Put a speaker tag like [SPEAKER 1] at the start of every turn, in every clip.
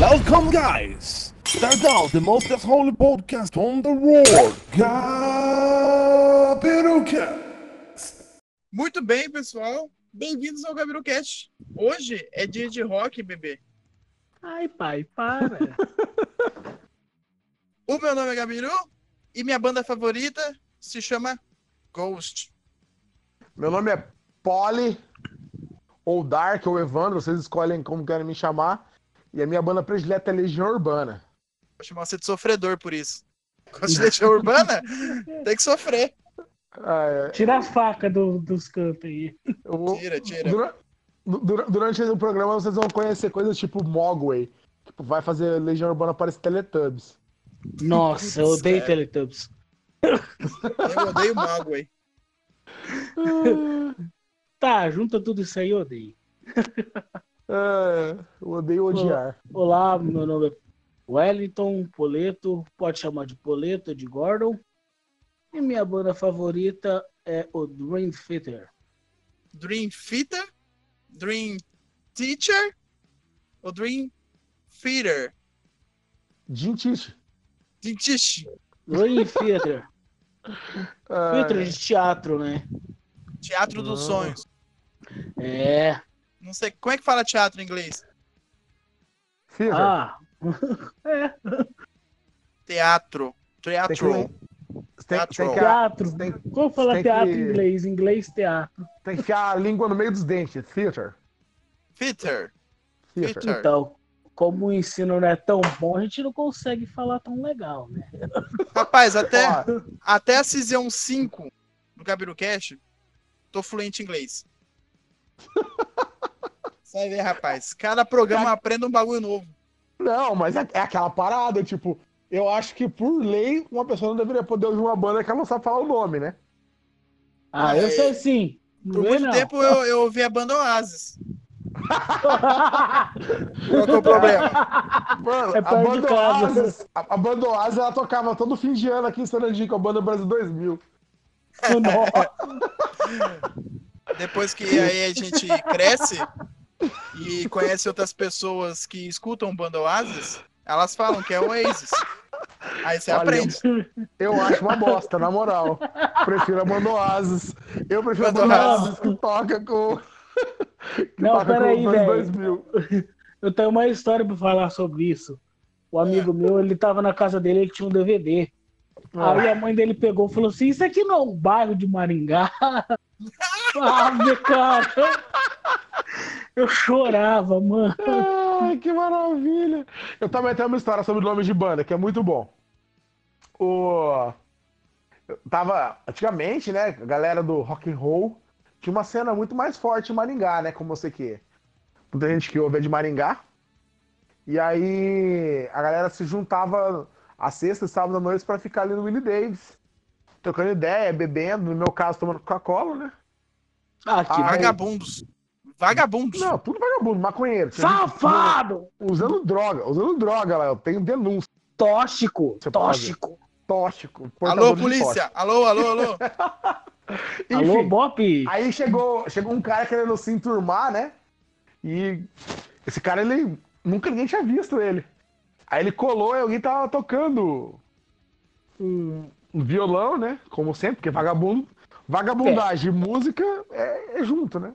[SPEAKER 1] Welcome, guys! Start out the most holy podcast on the world, Gabirocast!
[SPEAKER 2] Muito bem, pessoal. Bem-vindos ao GabiroCast. Hoje é dia de rock, bebê.
[SPEAKER 3] Ai, pai, para.
[SPEAKER 2] O meu nome é Gabiru e minha banda favorita se chama Ghost.
[SPEAKER 4] Meu nome é Polly, ou Dark, ou Evandro, vocês escolhem como querem me chamar. E a minha banda predileta é Legião Urbana.
[SPEAKER 2] Vou chamar você de sofredor por isso. Gosta de Legião Urbana? Tem que sofrer.
[SPEAKER 4] Ah, é,
[SPEAKER 3] Tira as facas do- dos cantos aí.
[SPEAKER 4] eu vou-
[SPEAKER 2] Tira, tira.
[SPEAKER 4] dura- dura- durante o programa vocês vão conhecer coisas tipo Mogwai. Tipo, vai fazer Legião Urbana parecer Teletubbies.
[SPEAKER 3] Nossa, eu odeio
[SPEAKER 2] cara.
[SPEAKER 3] Teletubbies.
[SPEAKER 2] Eu odeio Mogwai.
[SPEAKER 3] Tá, junta tudo isso aí, eu odeio.
[SPEAKER 4] É, eu odeio odiar.
[SPEAKER 3] Olá, meu nome é Wellington Poleto, pode chamar de Poleto, de Gordon. E minha banda favorita é o Dream Theater.
[SPEAKER 2] Dream Theater? Dream Teacher? Ou Dream Theater?
[SPEAKER 4] Jintiche.
[SPEAKER 2] Dentist.
[SPEAKER 3] Dream Theater.
[SPEAKER 4] Ah,
[SPEAKER 3] Theater de teatro, né?
[SPEAKER 2] Teatro dos
[SPEAKER 4] Ah.
[SPEAKER 2] Sonhos.
[SPEAKER 3] É.
[SPEAKER 2] Não sei. Como é que fala teatro em inglês?
[SPEAKER 4] Fever.
[SPEAKER 3] Ah,
[SPEAKER 2] Teatro.
[SPEAKER 4] Tem
[SPEAKER 2] Teatro.
[SPEAKER 4] que- Tem, tem que,
[SPEAKER 3] teatro.
[SPEAKER 4] tem,
[SPEAKER 3] Como falar teatro
[SPEAKER 4] que-
[SPEAKER 3] em inglês? Inglês, teatro.
[SPEAKER 4] tem que a língua no meio dos dentes. Theater.
[SPEAKER 2] Theater.
[SPEAKER 4] Theater.
[SPEAKER 2] Theater.
[SPEAKER 3] Então, como o ensino não é tão bom, a gente não consegue falar tão legal, né?
[SPEAKER 2] Rapaz, até,
[SPEAKER 4] Ó,
[SPEAKER 2] até a Cisão 5 no GabiroCast, tô fluente em inglês. Você vai ver, rapaz. Cada programa eu aprendo um bagulho novo.
[SPEAKER 4] Não, mas é, é aquela parada, tipo, eu acho que por lei uma pessoa não deveria poder ouvir uma banda que ela não sabe falar o nome, né?
[SPEAKER 3] Ah, eu sei sim.
[SPEAKER 2] Por muito
[SPEAKER 3] não.
[SPEAKER 2] tempo eu, eu ouvi a banda Oasis. Qual que é o problema?
[SPEAKER 4] Mano,
[SPEAKER 3] É
[SPEAKER 4] a banda. Oasis, a, a banda Oasis, ela tocava todo fim de ano aqui em Sarandi com a banda Brasil 2000.
[SPEAKER 3] Nossa.
[SPEAKER 2] Depois que aí a gente cresce e conhece outras pessoas que escutam banda Oasis, elas falam que é Oasis. Aí você
[SPEAKER 4] Olha,
[SPEAKER 2] aprende.
[SPEAKER 4] Eu acho uma bosta, na moral. Prefiro a banda Oasis. Eu prefiro a
[SPEAKER 2] Banda
[SPEAKER 4] banda
[SPEAKER 2] Oasis.
[SPEAKER 4] Que toca com. que
[SPEAKER 3] Não,
[SPEAKER 4] toca
[SPEAKER 3] peraí, velho.
[SPEAKER 4] 2000.
[SPEAKER 3] Eu tenho uma história pra falar sobre isso. O amigo meu, ele tava na casa dele, ele tinha um DVD. Aí a mãe dele pegou e falou assim: Isso aqui não é um bairro de Maringá. ah, meu cara. Eu chorava, mano.
[SPEAKER 4] Ai, que maravilha! Eu também tenho uma história sobre nomes de banda, que é muito bom. O... eu tava, antigamente, né, a galera do rock and roll tinha uma cena muito mais forte em Maringá, né, como você que... Muita gente que ouve é de Maringá. E aí a galera se juntava às sextas e sábados à noite pra ficar ali no Willie Davis. Trocando ideia, bebendo, no meu caso tomando Coca-Cola, né?
[SPEAKER 3] Ah, que
[SPEAKER 2] Vagabundos. Vagabundos.
[SPEAKER 4] Não, tudo vagabundo, maconheiro.
[SPEAKER 3] Safado!
[SPEAKER 4] Usando droga, usando droga lá, eu tenho denúncia.
[SPEAKER 3] Tóxico!
[SPEAKER 4] Você pode.
[SPEAKER 3] Tóxico!
[SPEAKER 4] tóxico.
[SPEAKER 2] Alô, polícia! Alô, alô, alô!
[SPEAKER 4] tóxico.
[SPEAKER 3] Alô,
[SPEAKER 4] Enfim,
[SPEAKER 3] Bop?
[SPEAKER 4] aí chegou, chegou um cara querendo se enturmar, né? E esse cara, ele nunca ninguém tinha visto ele. Aí ele colou e alguém tava tocando um, um violão, né? Como sempre, porque vagabundo, vagabundagem e música é, é junto, né?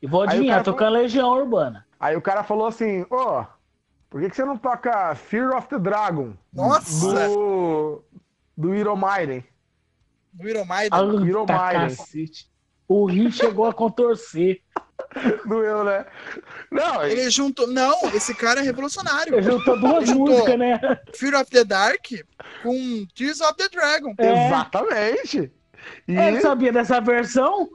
[SPEAKER 3] E vou adivinhar, tocando Legião Urbana.
[SPEAKER 4] Aí o cara falou assim, ô, por que, que você não toca Fear of the Dragon?
[SPEAKER 2] Nossa!
[SPEAKER 4] Do, do Iron Maiden.
[SPEAKER 2] Do Iron Maiden.
[SPEAKER 3] Ah,
[SPEAKER 4] Iron Maiden.
[SPEAKER 3] O rim chegou a contorcer.
[SPEAKER 4] Doeu, né? Não,
[SPEAKER 2] Ele juntou. Não, esse cara é revolucionário.
[SPEAKER 3] Ele juntou duas
[SPEAKER 2] Ele juntou.
[SPEAKER 3] músicas, né?
[SPEAKER 2] Fear of the Dark com Tears of the Dragon.
[SPEAKER 3] É.
[SPEAKER 4] exatamente. E
[SPEAKER 3] Ele sabia dessa versão?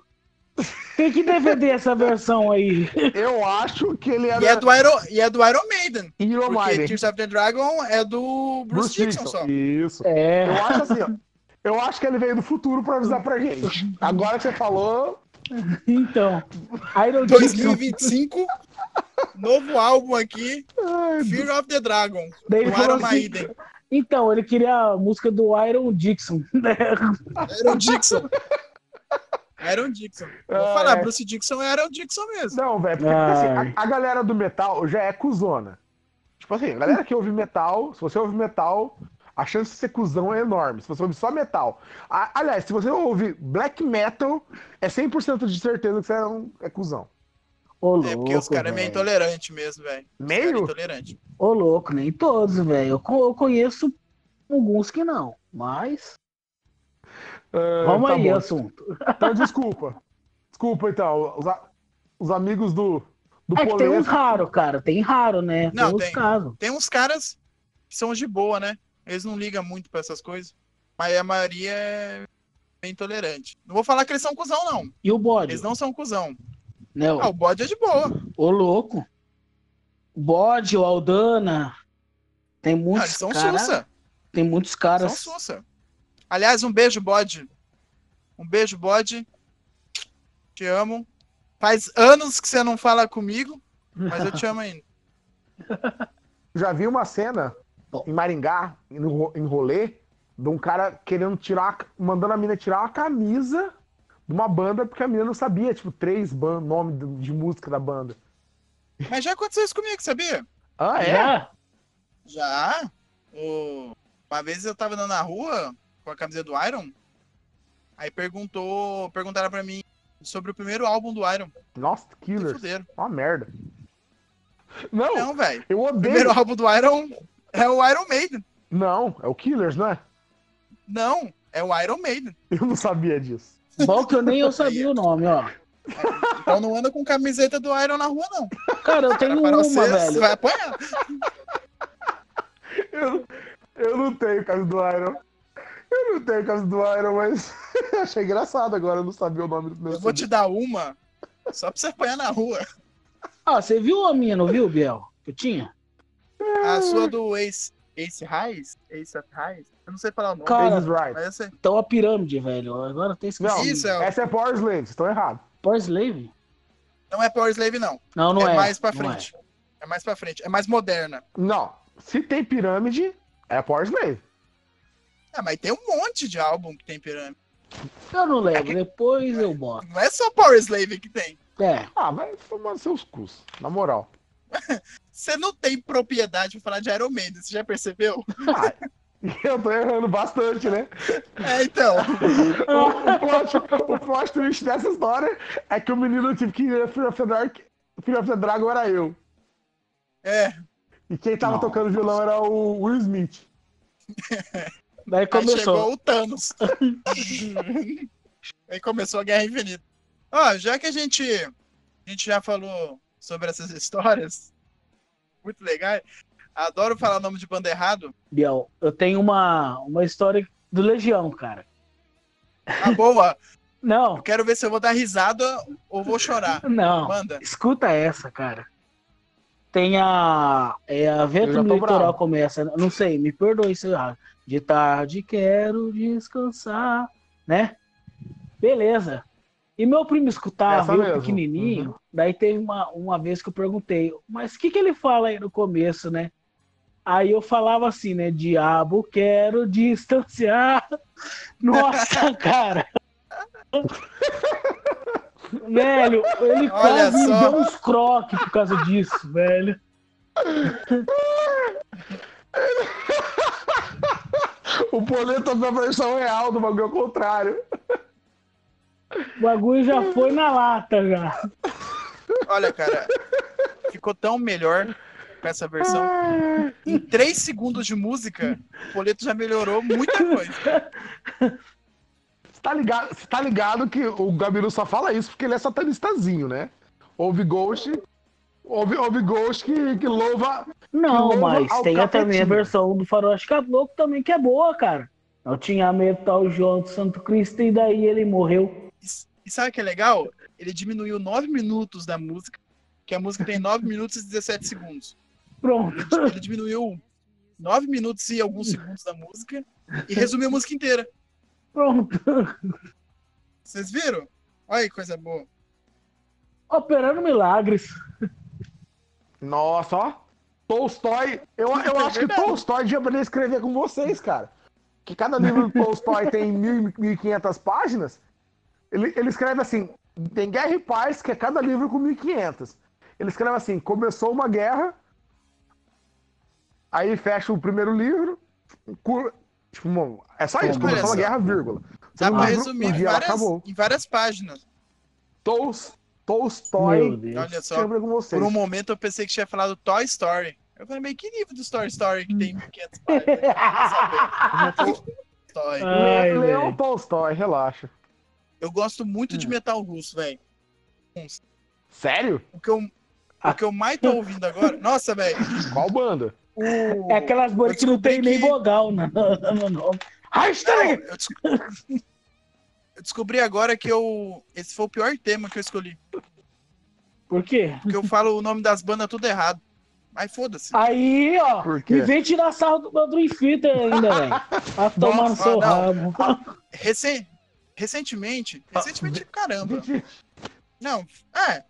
[SPEAKER 3] Tem que DVD essa versão aí.
[SPEAKER 4] eu acho que ele era
[SPEAKER 2] E é do Iron, e é do Iron Maiden.
[SPEAKER 4] Iron
[SPEAKER 2] Porque
[SPEAKER 4] Maiden.
[SPEAKER 2] Tears of the Dragon é do Bruce, Dixon só.
[SPEAKER 4] Isso.
[SPEAKER 3] É.
[SPEAKER 4] Eu acho assim, ó. Eu acho que ele veio do futuro pra avisar pra gente. Agora que você falou,
[SPEAKER 3] Então. Iron Dixon.
[SPEAKER 2] 2025, novo álbum aqui, Fear of the Dragon,
[SPEAKER 3] Daí
[SPEAKER 2] do Iron
[SPEAKER 3] assim,
[SPEAKER 2] Maiden.
[SPEAKER 3] Então, ele queria a música do Iron Dixon. né?
[SPEAKER 2] Iron Dixon. Iron Dixon. Vou
[SPEAKER 4] Ah,
[SPEAKER 2] falar,
[SPEAKER 4] é.
[SPEAKER 2] Bruce Dixon é Iron Dixon mesmo.
[SPEAKER 4] Não, velho, porque
[SPEAKER 3] Ai.
[SPEAKER 4] assim, a, a galera do metal já é cuzona. Tipo assim, a galera que ouve metal, se você ouve metal, a chance de ser cuzão é enorme. Se você ouve só metal. A- aliás, se você ouve black metal, é 100% de certeza que você é, um, é cuzão.
[SPEAKER 3] Ô, louco.
[SPEAKER 2] É porque os caras é meio intolerante mesmo, velho. É
[SPEAKER 4] Meio?
[SPEAKER 2] intolerante.
[SPEAKER 3] Ô, louco, nem todos, velho. Eu, eu conheço alguns que não, mas.
[SPEAKER 4] Ah,
[SPEAKER 3] Vamos
[SPEAKER 4] tá
[SPEAKER 3] aí,
[SPEAKER 4] bom.
[SPEAKER 3] assunto.
[SPEAKER 4] Então, desculpa. Desculpa, então. Os, a- os amigos do, do
[SPEAKER 3] É que tem uns raros, cara. Tem raro, né?
[SPEAKER 2] Não,
[SPEAKER 3] tem uns
[SPEAKER 2] tem.
[SPEAKER 3] casos.
[SPEAKER 2] Tem uns caras que são de boa, né? Eles não ligam muito pra essas coisas. Mas a maioria é bem intolerante. Não vou falar que eles são cuzão, não.
[SPEAKER 3] E o bode?
[SPEAKER 2] Eles não são cuzão.
[SPEAKER 3] Né,
[SPEAKER 2] Ah, o bode é de boa.
[SPEAKER 3] Ô, louco. O bode, o Aldana. Tem
[SPEAKER 2] Ah,
[SPEAKER 3] muitos
[SPEAKER 2] eles são
[SPEAKER 3] caras.
[SPEAKER 2] sussa.
[SPEAKER 3] Tem muitos
[SPEAKER 2] São
[SPEAKER 3] caras.
[SPEAKER 2] sussa. Aliás, um beijo, bode. Um beijo, bode. Te amo. Faz anos que você não fala comigo, mas eu te amo ainda.
[SPEAKER 4] Já vi uma cena. Em Maringá, em ro- em rolê, de um cara querendo tirar, mandando a mina tirar uma camisa de uma banda, porque a mina não sabia, tipo, três ban- nomes de, de música da banda.
[SPEAKER 2] Mas já aconteceu isso comigo, sabia?
[SPEAKER 4] Ah, é?
[SPEAKER 3] Já?
[SPEAKER 2] Já. O... Uma vez eu tava andando na rua com a camiseta do Iron. Aí perguntou, perguntaram pra mim sobre o primeiro álbum do Iron.
[SPEAKER 4] Nossa,
[SPEAKER 2] Se
[SPEAKER 4] Killers. Uma merda. Não,
[SPEAKER 2] Não, velho.
[SPEAKER 4] eu
[SPEAKER 2] O
[SPEAKER 4] odeio.
[SPEAKER 2] primeiro álbum do Iron é o Iron Maiden.
[SPEAKER 4] Não, é o Killers, não é?
[SPEAKER 2] Não, é o Iron Maiden.
[SPEAKER 4] Eu não sabia disso.
[SPEAKER 3] Bom que eu nem eu sabia o nome, ó.
[SPEAKER 2] Então não anda com camiseta do Iron na rua, não.
[SPEAKER 3] Cara, eu tenho
[SPEAKER 2] Para
[SPEAKER 3] uma,
[SPEAKER 2] você, você
[SPEAKER 3] velho.
[SPEAKER 2] vai apanhar.
[SPEAKER 4] Eu, eu não tenho camisa do Iron. Eu não tenho camisa do Iron, mas achei engraçado agora, eu não sabia o nome do meu
[SPEAKER 2] Eu vou te dar uma só pra você apanhar na rua.
[SPEAKER 3] Ah, você viu a minha, não viu, Biel? Que eu tinha?
[SPEAKER 2] A sua do Ace, Ace Highs? Ace of Highs? Eu não sei falar o nome.
[SPEAKER 3] Cara.
[SPEAKER 2] Mas sei.
[SPEAKER 3] Então a pirâmide, velho. Agora esqueci.
[SPEAKER 4] Não,
[SPEAKER 2] Isso, é-
[SPEAKER 4] essa é Power Slave, vocês estão errados.
[SPEAKER 3] Power Slave?
[SPEAKER 2] Não é Power Slave, não.
[SPEAKER 3] Não, não é.
[SPEAKER 2] é mais pra
[SPEAKER 3] não
[SPEAKER 2] frente. É. mais pra frente. É mais moderna.
[SPEAKER 4] Não, se tem pirâmide, é Power Slave.
[SPEAKER 2] Ah, mas tem um monte de álbum que tem pirâmide.
[SPEAKER 3] é. Eu não lembro. Depois eu boto.
[SPEAKER 2] Não é só Power Slave que tem.
[SPEAKER 3] É.
[SPEAKER 4] Ah, vai tomar seus cus, na moral.
[SPEAKER 2] Você não tem propriedade pra falar de Iron Maiden, você já percebeu?
[SPEAKER 4] Ah, eu tô errando bastante, né?
[SPEAKER 2] É, então.
[SPEAKER 4] O, o, plot, o plot twist dessa história é que o menino tive que ir Fear of the Dark, Fear of the Dragon era eu.
[SPEAKER 2] É.
[SPEAKER 4] E quem tava
[SPEAKER 3] Não.
[SPEAKER 4] tocando violão era o Will Smith.
[SPEAKER 3] Daí
[SPEAKER 2] Aí
[SPEAKER 3] começou.
[SPEAKER 2] chegou o Thanos. Aí começou a Guerra Infinita. Ó, já que a gente, a gente já falou sobre essas histórias, muito legais, adoro falar nome de banda errado.
[SPEAKER 3] Biel, eu tenho uma, uma história do Legião, cara.
[SPEAKER 2] A boa,
[SPEAKER 3] Não,
[SPEAKER 2] eu quero ver se eu vou dar risada ou vou chorar.
[SPEAKER 3] não.
[SPEAKER 2] Manda.
[SPEAKER 3] Escuta essa, cara. Tem a. É a vento
[SPEAKER 4] tô
[SPEAKER 3] litoral
[SPEAKER 4] bravo.
[SPEAKER 3] começa. Não sei, me perdoe se eu errar. De tarde quero descansar, né? Beleza. E meu primo escutava,
[SPEAKER 4] Essa
[SPEAKER 3] eu
[SPEAKER 4] mesmo.
[SPEAKER 3] pequenininho. Daí teve uma, uma vez que eu perguntei, mas o que, que ele fala aí no começo, né? Aí eu falava assim, né? Diabo, quero distanciar. Nossa, cara. velho, ele
[SPEAKER 2] Olha
[SPEAKER 3] quase me
[SPEAKER 2] só.
[SPEAKER 3] deu uns croques por causa disso, velho.
[SPEAKER 4] O Poleto na versão real do bagulho ao contrário.
[SPEAKER 3] O bagulho já foi na lata já.
[SPEAKER 2] Olha, cara, ficou tão melhor com essa versão. Em três segundos de música, o Poleto já melhorou muita coisa.
[SPEAKER 4] Você tá ligado, você tá ligado que o Gabiru só fala isso porque ele é satanistazinho, né? Ouve Ghost. Ouve, ouve Ghost que, que louva.
[SPEAKER 3] Não,
[SPEAKER 4] Louva
[SPEAKER 3] mas tem a também a versão do Faroeste Caboclo também que é boa, cara. Eu tinha medo tal João do Santo Cristo e daí ele morreu.
[SPEAKER 2] E, sabe o que é legal? Ele diminuiu nove minutos da música, que a música tem 9 minutos e 17 segundos.
[SPEAKER 3] Pronto.
[SPEAKER 2] Ele, ele diminuiu 9 minutos e alguns segundos da música e resumiu a música inteira.
[SPEAKER 3] Pronto.
[SPEAKER 2] Vocês viram? Olha que coisa boa.
[SPEAKER 3] Operando milagres.
[SPEAKER 4] Nossa, ó. Tolstói. Eu, eu acho que. Tolstói devia aprender a escrever com vocês, cara. Que cada livro do Tolstói tem 1.500 páginas. Ele, ele escreve assim: tem Guerra e Paz, que é cada livro com 1.500. Ele escreve assim: começou uma guerra, Aí fecha o primeiro livro. cur- Tipo, mano, é só isso, começou
[SPEAKER 2] só.
[SPEAKER 4] a guerra, vírgula.
[SPEAKER 2] Dá pra
[SPEAKER 4] livro,
[SPEAKER 2] resumir
[SPEAKER 4] um
[SPEAKER 2] em várias,
[SPEAKER 4] acabou.
[SPEAKER 2] em várias páginas.
[SPEAKER 4] Tolstói.
[SPEAKER 2] Olha só,
[SPEAKER 4] sempre com vocês.
[SPEAKER 2] por um momento eu pensei que tinha falado Toy Story. Eu falei, mas que livro do Toy Story que tem 500 páginas? Quer saber? Toy.
[SPEAKER 3] Ai,
[SPEAKER 4] Le- Leon
[SPEAKER 3] velho.
[SPEAKER 4] Tolstói, relaxa.
[SPEAKER 2] Eu gosto muito de
[SPEAKER 3] Hum.
[SPEAKER 2] metal russo, velho.
[SPEAKER 4] Sério?
[SPEAKER 2] O que eu, o que eu mais tô ouvindo agora. Nossa, velho.
[SPEAKER 4] Qual banda?
[SPEAKER 2] O...
[SPEAKER 3] É aquelas bandas que não tem
[SPEAKER 2] descobri
[SPEAKER 3] nem
[SPEAKER 2] que-
[SPEAKER 3] vogal no no nome.
[SPEAKER 2] Não, eu, desco- eu descobri agora que eu. Esse foi o pior tema que eu escolhi.
[SPEAKER 3] Por quê?
[SPEAKER 2] Porque eu falo o nome das bandas tudo errado. Mas foda-se.
[SPEAKER 3] Aí, ó,
[SPEAKER 4] Por quê?
[SPEAKER 3] me vem tirar sarro do Dream Theater ainda, velho. Vai tomar no seu
[SPEAKER 2] não.
[SPEAKER 3] rabo.
[SPEAKER 2] Recen- Recentemente. Recentemente, caramba. Não, é.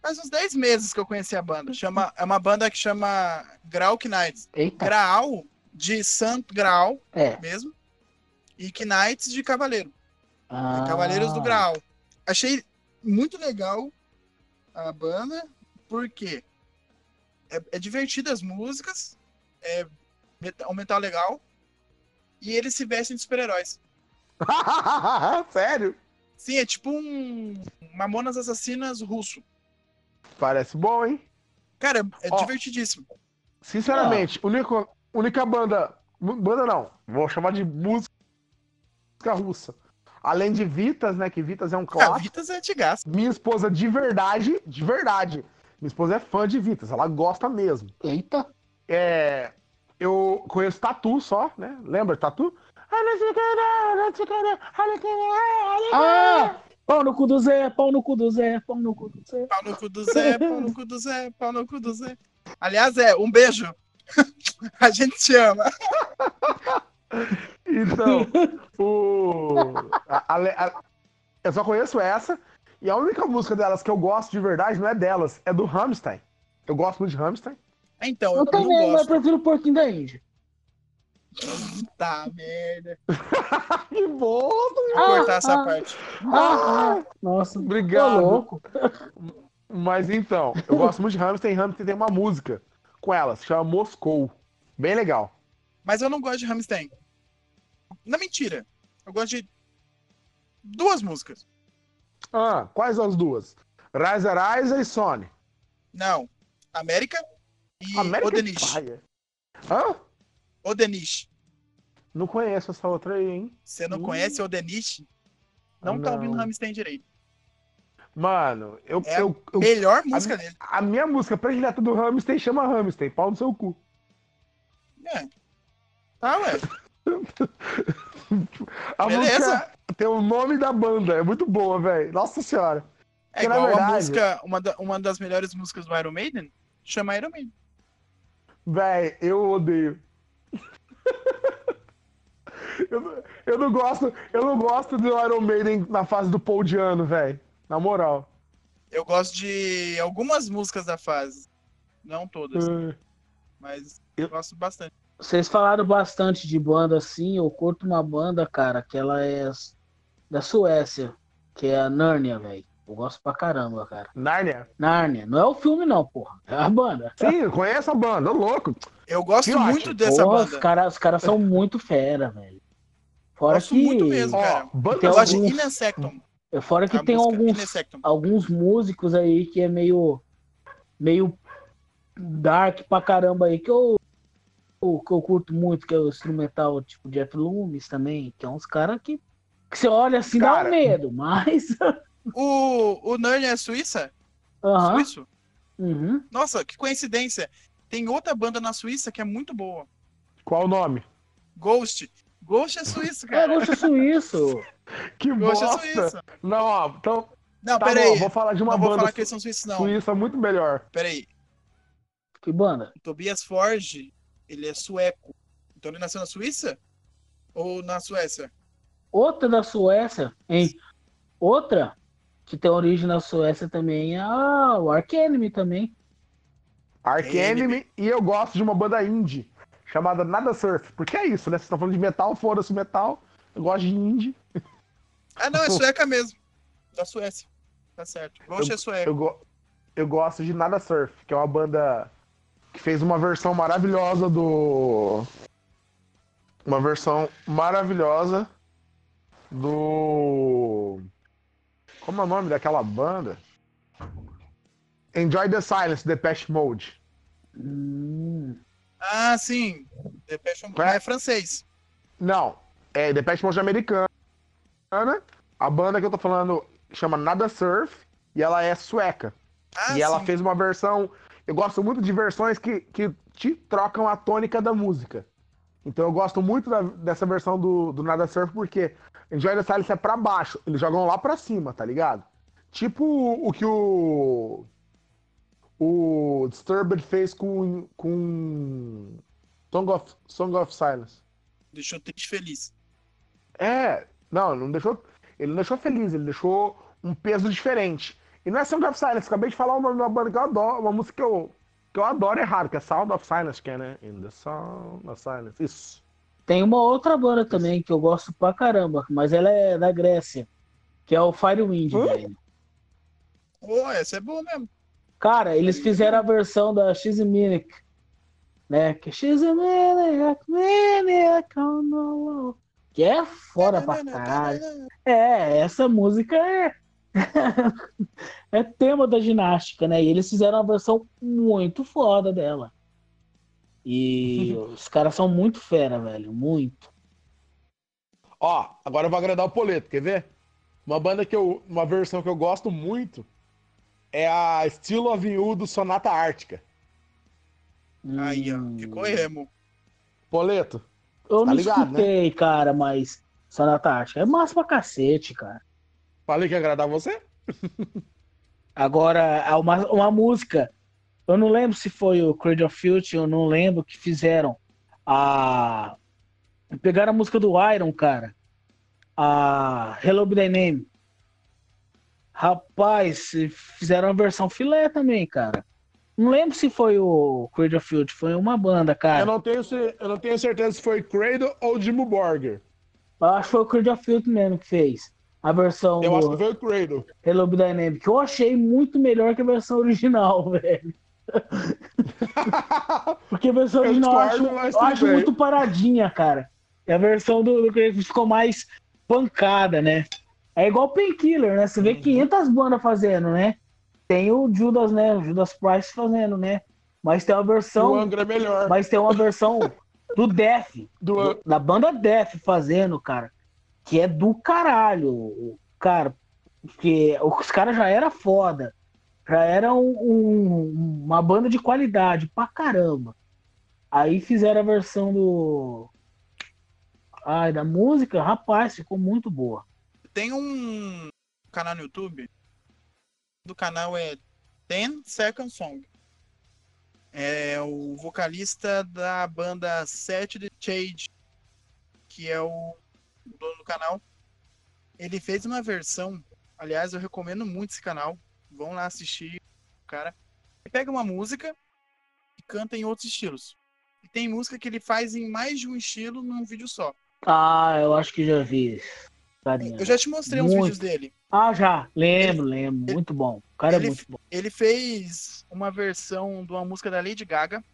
[SPEAKER 2] Faz uns 10 meses que eu conheci a banda. Chama, é uma banda que chama Graal Knights.
[SPEAKER 3] Eita,
[SPEAKER 2] Graal de Santo Graal
[SPEAKER 3] é.
[SPEAKER 2] mesmo. E Knights de Cavaleiro.
[SPEAKER 3] Ah,
[SPEAKER 2] Cavaleiros do Graal. Achei muito legal a banda, porque é, é divertida as músicas, é um metal legal, e eles se vestem de super-heróis.
[SPEAKER 4] Sério?
[SPEAKER 2] Sim, é tipo um Mamonas Assassinas russo.
[SPEAKER 4] Parece bom, hein?
[SPEAKER 2] Cara, é
[SPEAKER 4] Ó.
[SPEAKER 2] divertidíssimo.
[SPEAKER 4] Sinceramente, única, única banda. Banda não, vou chamar de música russa. Além de Vitas, né? Que Vitas é um
[SPEAKER 2] A
[SPEAKER 4] clássico.
[SPEAKER 2] Vitas é de gás.
[SPEAKER 4] Minha esposa de verdade, de verdade. Minha esposa é fã de Vitas, ela gosta mesmo.
[SPEAKER 3] Eita.
[SPEAKER 4] É, eu conheço Tatu só, né? Lembra Tatu?
[SPEAKER 3] Ah! Pau no cu do Zé, pau no cu do Zé, pau no cu do Zé.
[SPEAKER 2] Pau no cu do Zé, pau no cu do Zé, pau no cu do Zé. Aliás, é, um beijo. A gente te ama.
[SPEAKER 4] Então, o. a- a- a- eu só conheço essa. E a única música delas que eu gosto de verdade não é delas, é do Rammstein. Eu gosto muito de Rammstein.
[SPEAKER 2] Então,
[SPEAKER 3] Eu
[SPEAKER 2] eu, não
[SPEAKER 3] também, mas eu
[SPEAKER 2] gosto.
[SPEAKER 3] prefiro o porquinho da Índia.
[SPEAKER 2] Tá, merda.
[SPEAKER 4] Que bom!
[SPEAKER 2] Vou
[SPEAKER 3] Ah,
[SPEAKER 2] cortar essa
[SPEAKER 3] ah.
[SPEAKER 2] parte.
[SPEAKER 3] Ah, ah, nossa,
[SPEAKER 4] Obrigado.
[SPEAKER 3] tô louco.
[SPEAKER 4] Mas então, eu gosto muito de Rammstein. Rammstein tem uma música com elas, que chama Moscou. Bem legal.
[SPEAKER 2] Mas eu não gosto de Rammstein. Não, mentira. Eu gosto de duas músicas.
[SPEAKER 4] Ah, quais as duas? Rise Rise e Sony.
[SPEAKER 2] Não. América e
[SPEAKER 4] América
[SPEAKER 2] Odenish.
[SPEAKER 4] Paia. Hã?
[SPEAKER 2] Odenish.
[SPEAKER 4] Não conheço essa outra aí, hein?
[SPEAKER 2] Você não
[SPEAKER 4] Hum.
[SPEAKER 2] conhece Odenish? Não, tá
[SPEAKER 4] Não.
[SPEAKER 2] ouvindo Rammstein direito.
[SPEAKER 4] Mano, eu,
[SPEAKER 2] É a
[SPEAKER 4] eu, eu-
[SPEAKER 2] Melhor música dele.
[SPEAKER 4] a minha música predileta do Rammstein chama Rammstein, pau no seu cu.
[SPEAKER 2] É. Tá, ué.
[SPEAKER 4] A
[SPEAKER 2] Beleza.
[SPEAKER 4] música tem o nome da banda, é muito boa, velho. Nossa senhora.
[SPEAKER 2] É
[SPEAKER 4] Que,
[SPEAKER 2] igual a
[SPEAKER 4] verdade-
[SPEAKER 2] música, uma, da- uma das melhores músicas do Iron Maiden, chama Iron Maiden.
[SPEAKER 4] Véi, eu odeio. Eu, não- eu não gosto, eu não gosto do Iron Maiden na fase do Paul Diano, velho. Na moral.
[SPEAKER 2] Eu gosto de algumas músicas da fase. Não todas,
[SPEAKER 4] Uh,
[SPEAKER 2] mas
[SPEAKER 4] Eu-
[SPEAKER 2] eu gosto bastante.
[SPEAKER 3] Vocês falaram bastante de banda assim, eu curto uma banda, cara, que ela é da Suécia, que é a Narnia, velho. Eu gosto pra caramba, cara.
[SPEAKER 4] Nárnia.
[SPEAKER 3] Narnia, não é o filme não, porra. É a banda.
[SPEAKER 4] Sim, eu conheço a banda, ô louco.
[SPEAKER 2] Eu gosto
[SPEAKER 4] Que
[SPEAKER 2] muito dessa
[SPEAKER 3] Porra, os
[SPEAKER 2] banda.
[SPEAKER 3] caras os cara são muito fera, velho. Fora
[SPEAKER 2] Gosto
[SPEAKER 3] que,
[SPEAKER 2] muito mesmo,
[SPEAKER 4] Ó,
[SPEAKER 2] cara.
[SPEAKER 4] banda
[SPEAKER 3] Tem
[SPEAKER 2] Eu gosto de
[SPEAKER 3] alguns-
[SPEAKER 2] Inesectum.
[SPEAKER 3] Fora que
[SPEAKER 2] a
[SPEAKER 3] tem
[SPEAKER 2] música
[SPEAKER 3] alguns, alguns músicos aí que é meio meio dark pra caramba aí que eu, eu- que eu curto muito, que é o instrumental tipo Jeff Loomis também, que é uns caras que, que você olha assim dá
[SPEAKER 4] Cara,
[SPEAKER 3] um medo, mas
[SPEAKER 2] O, o Narnia é suíça?
[SPEAKER 3] Aham,
[SPEAKER 2] Suíço?
[SPEAKER 3] uhum.
[SPEAKER 2] Nossa, que coincidência. Tem outra banda na Suíça que é muito boa.
[SPEAKER 4] Qual o nome?
[SPEAKER 2] Ghost. Ghost é suíço,
[SPEAKER 3] É
[SPEAKER 2] cara.
[SPEAKER 3] gosto suíço.
[SPEAKER 4] Que
[SPEAKER 2] Ghost é
[SPEAKER 4] bosta.
[SPEAKER 2] suíço.
[SPEAKER 4] Não, ó, então,
[SPEAKER 2] Não,
[SPEAKER 4] tá
[SPEAKER 2] peraí.
[SPEAKER 4] bom, vou falar de uma
[SPEAKER 2] Não vou
[SPEAKER 4] banda
[SPEAKER 2] falar que eles são suíços, não.
[SPEAKER 4] suíça muito melhor.
[SPEAKER 2] Peraí.
[SPEAKER 3] Que banda?
[SPEAKER 2] O Tobias Forge, ele é sueco. Então ele nasceu na Suíça? Ou na Suécia?
[SPEAKER 3] Outra da Suécia, hein? Outra que tem origem na Suécia também é o Ark Enemy também.
[SPEAKER 4] Ark
[SPEAKER 2] Enemy.
[SPEAKER 4] E eu gosto de uma banda indie chamada Nada Surf. Porque é isso, né? Vocês estão falando de metal, foda-se metal. Eu gosto de indie.
[SPEAKER 2] Ah, não, é sueca mesmo. Da Suécia. Tá certo. Ghost é sueco.
[SPEAKER 4] Eu, go- eu gosto de Nada Surf, que é uma banda que fez uma versão maravilhosa do. Uma versão maravilhosa do. Como é o nome daquela banda? Enjoy the Silence, Depeche Mode.
[SPEAKER 3] Hum,
[SPEAKER 2] Ah, sim. Depeche Mode
[SPEAKER 4] É.
[SPEAKER 2] é francês.
[SPEAKER 4] Não, é Depeche Mode americana. A banda que eu tô falando chama Nada Surf e ela é sueca.
[SPEAKER 2] Ah,
[SPEAKER 4] e ela
[SPEAKER 2] sim.
[SPEAKER 4] fez uma versão. Eu gosto muito de versões que, que te trocam a tônica da música. Então eu gosto muito da- dessa versão do, do Nada Surf porque Enjoy the Silence é pra baixo. Eles jogam lá pra cima, tá ligado? Tipo o que o. O Disturbed fez com. com. Song of, Song of Silence.
[SPEAKER 2] Deixou triste feliz.
[SPEAKER 4] É, não, não deixou. Ele não deixou feliz, ele deixou um peso diferente. E não é Sound of Silence, acabei de falar o nome da banda que eu adoro, uma música que eu, que eu adoro raro, que é Sound of Silence, que é, né? In the Sound of Silence. Isso.
[SPEAKER 3] Tem uma outra banda também que eu gosto pra caramba, mas ela é da Grécia, que é o Firewind,
[SPEAKER 4] Hã?
[SPEAKER 3] velho.
[SPEAKER 2] Pô, essa é boa mesmo.
[SPEAKER 3] Cara, eles fizeram a versão da X-Minic, né? Que X-Minic, Minic on the wall. Que é fora pra caralho. É, essa música é. é tema da ginástica, né? E eles fizeram uma versão muito foda dela. E os caras são muito fera, velho. Muito.
[SPEAKER 4] Ó, agora eu vou agradar o Poleto, quer ver? Uma banda que eu. Uma versão que eu gosto muito é a Still of You do Sonata Ártica.
[SPEAKER 2] Aí, ó.
[SPEAKER 3] Hum.
[SPEAKER 2] Ficou emo.
[SPEAKER 4] Poleto,
[SPEAKER 3] Eu
[SPEAKER 4] Tá
[SPEAKER 3] não
[SPEAKER 4] ligado, né?
[SPEAKER 3] escutei, cara, mas Sonata Ártica é massa pra cacete, cara.
[SPEAKER 4] falei que ia agradar você?
[SPEAKER 3] Agora, há uma, uma música, eu não lembro se foi o Creed of Future, eu não lembro que fizeram a. Pegaram a música do Iron, cara. A Hello Thy Name. Rapaz, fizeram a versão filé também, cara. Não lembro se foi o Creed of Future, foi uma banda,
[SPEAKER 4] Eu
[SPEAKER 3] cara.
[SPEAKER 4] não, tenho, eu não tenho certeza se foi Cradle ou Jimmy Borger.
[SPEAKER 3] Eu acho que foi o Creed of Future mesmo que fez. A versão
[SPEAKER 4] Eu acho que foi o Cradle.
[SPEAKER 3] Hello Thy Name, que eu achei muito melhor que a versão original, velho. Porque a versão
[SPEAKER 4] Eu
[SPEAKER 3] original eu acho, eu acho muito paradinha, cara. E a versão do, do Creed ficou mais pancada, né? É igual Painkiller, né? Você vê
[SPEAKER 4] Uhum.
[SPEAKER 3] 500 bandas fazendo, né? Tem o Judas, né? O Judas Price fazendo, né? Mas tem uma
[SPEAKER 4] o
[SPEAKER 3] versão,
[SPEAKER 4] Angra é melhor.
[SPEAKER 3] mas tem uma versão do Death,
[SPEAKER 4] Do,
[SPEAKER 3] da banda Death fazendo, cara, que é do caralho, o- cara, porque os caras já era foda, já era um- um- uma banda de qualidade pra caramba. Aí fizeram a versão do, ai, da música, rapaz, ficou muito boa.
[SPEAKER 2] Tem um canal no YouTube. Do canal é 10 Second Song. É o vocalista da banda Set the Shade, que é o dono do canal. Ele fez uma versão. Aliás, eu recomendo muito esse canal. Vão lá assistir, cara. Ele pega uma música e canta em outros estilos. E tem música que ele faz em mais de um estilo num vídeo só.
[SPEAKER 3] Ah, eu acho que já vi. Carinha.
[SPEAKER 2] Eu já te mostrei uns
[SPEAKER 3] Muito.
[SPEAKER 2] vídeos dele.
[SPEAKER 3] Ah, já, lembro, lembro,
[SPEAKER 2] ele-
[SPEAKER 3] muito bom. O cara é
[SPEAKER 2] ele-
[SPEAKER 3] muito bom.
[SPEAKER 2] ele fez uma versão de uma música da Lady Gaga.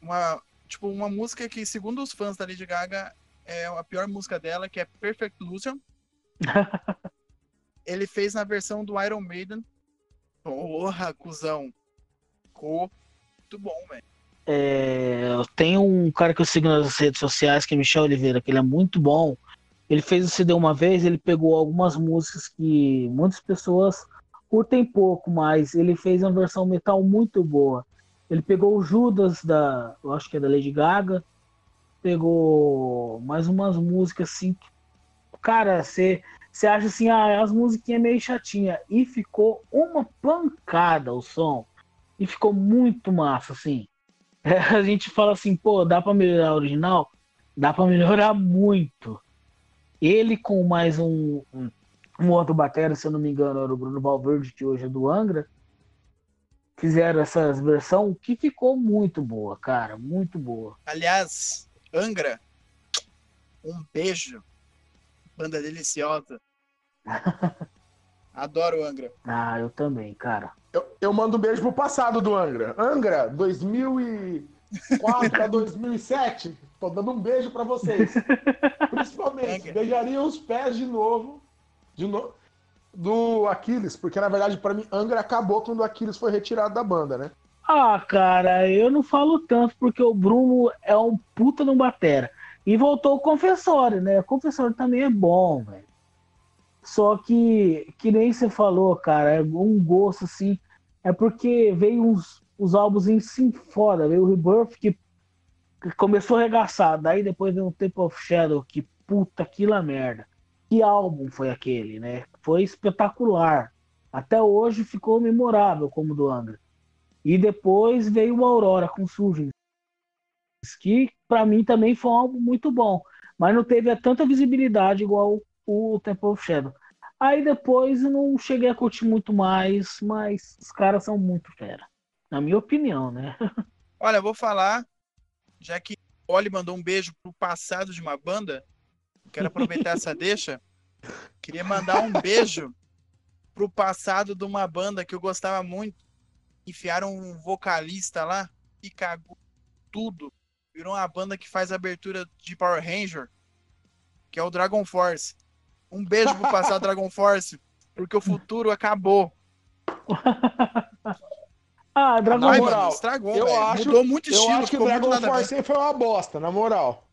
[SPEAKER 2] Uma, tipo, uma música que, segundo os fãs da Lady Gaga, é a pior música dela, que é Perfect Illusion. ele fez na versão do Iron Maiden. Porra, cuzão. Ficou muito bom, velho.
[SPEAKER 3] É, tenho um cara que eu sigo nas redes sociais, que é Michel Oliveira, que ele é muito bom. Ele fez o CD uma vez, ele pegou algumas músicas que muitas pessoas curtem pouco, mas ele fez uma versão metal muito boa. Ele pegou o Judas da, eu acho que é da Lady Gaga, pegou mais umas músicas assim, cara, você você acha assim, ah, as musiquinhas meio chatinha e ficou uma pancada o som e ficou muito massa assim. É, a gente fala assim, pô, dá pra melhorar a original? Dá pra melhorar muito. Ele com mais um, um, um outro batera, se eu não me engano, era o Bruno Valverde, que hoje é do Angra, fizeram essa versão que ficou muito boa, cara, muito boa.
[SPEAKER 2] Aliás, Angra, um beijo. Banda deliciosa. Adoro Angra.
[SPEAKER 3] Ah, eu também, cara.
[SPEAKER 2] Eu,
[SPEAKER 4] eu mando um beijo pro passado do Angra. Angra, 2004 a 2007. Tô dando um beijo pra vocês. Principalmente,
[SPEAKER 2] Angra.
[SPEAKER 4] beijaria os pés de novo. De novo. Do Aquiles, porque na verdade, pra mim, Angra acabou quando o Aquiles foi retirado da banda, né?
[SPEAKER 3] Ah, cara, eu não falo tanto porque o Bruno é um puta no batera. E voltou o confessório, né? O confessório também é bom, velho. Só que, que nem você falou, cara, é um gosto assim. É porque veio uns, os álbuns em sim foda. Veio o Rebirth que, que começou arregaçado. Daí depois veio o Temple of Shadow, que puta que lá merda. Que álbum foi aquele, né? Foi espetacular. Até hoje ficou memorável como do Angra. E depois veio o Aurora com Surgeons, que pra mim também foi um álbum muito bom, mas não teve tanta visibilidade igual o Temple of Shadow. Aí depois eu não cheguei a curtir muito mais, mas os caras são muito fera. Na minha opinião, né?
[SPEAKER 2] Olha, eu vou falar, já que o Oli mandou um beijo pro passado de uma banda, quero aproveitar essa deixa. Queria mandar um beijo pro passado de uma banda que eu gostava muito. Enfiaram um vocalista lá e cagou tudo. Virou uma banda que faz abertura de Power Ranger, que é o Dragon Force. Um beijo pro passado Dragon Force, porque o futuro acabou.
[SPEAKER 3] Ah, Dragon
[SPEAKER 2] Ai,
[SPEAKER 4] moral,
[SPEAKER 2] mano, estragou,
[SPEAKER 4] eu acho-
[SPEAKER 2] Mudou muito
[SPEAKER 4] Eu
[SPEAKER 2] estilo,
[SPEAKER 4] acho que
[SPEAKER 2] muito
[SPEAKER 4] Dragon
[SPEAKER 2] a.
[SPEAKER 4] Force foi uma bosta, na moral.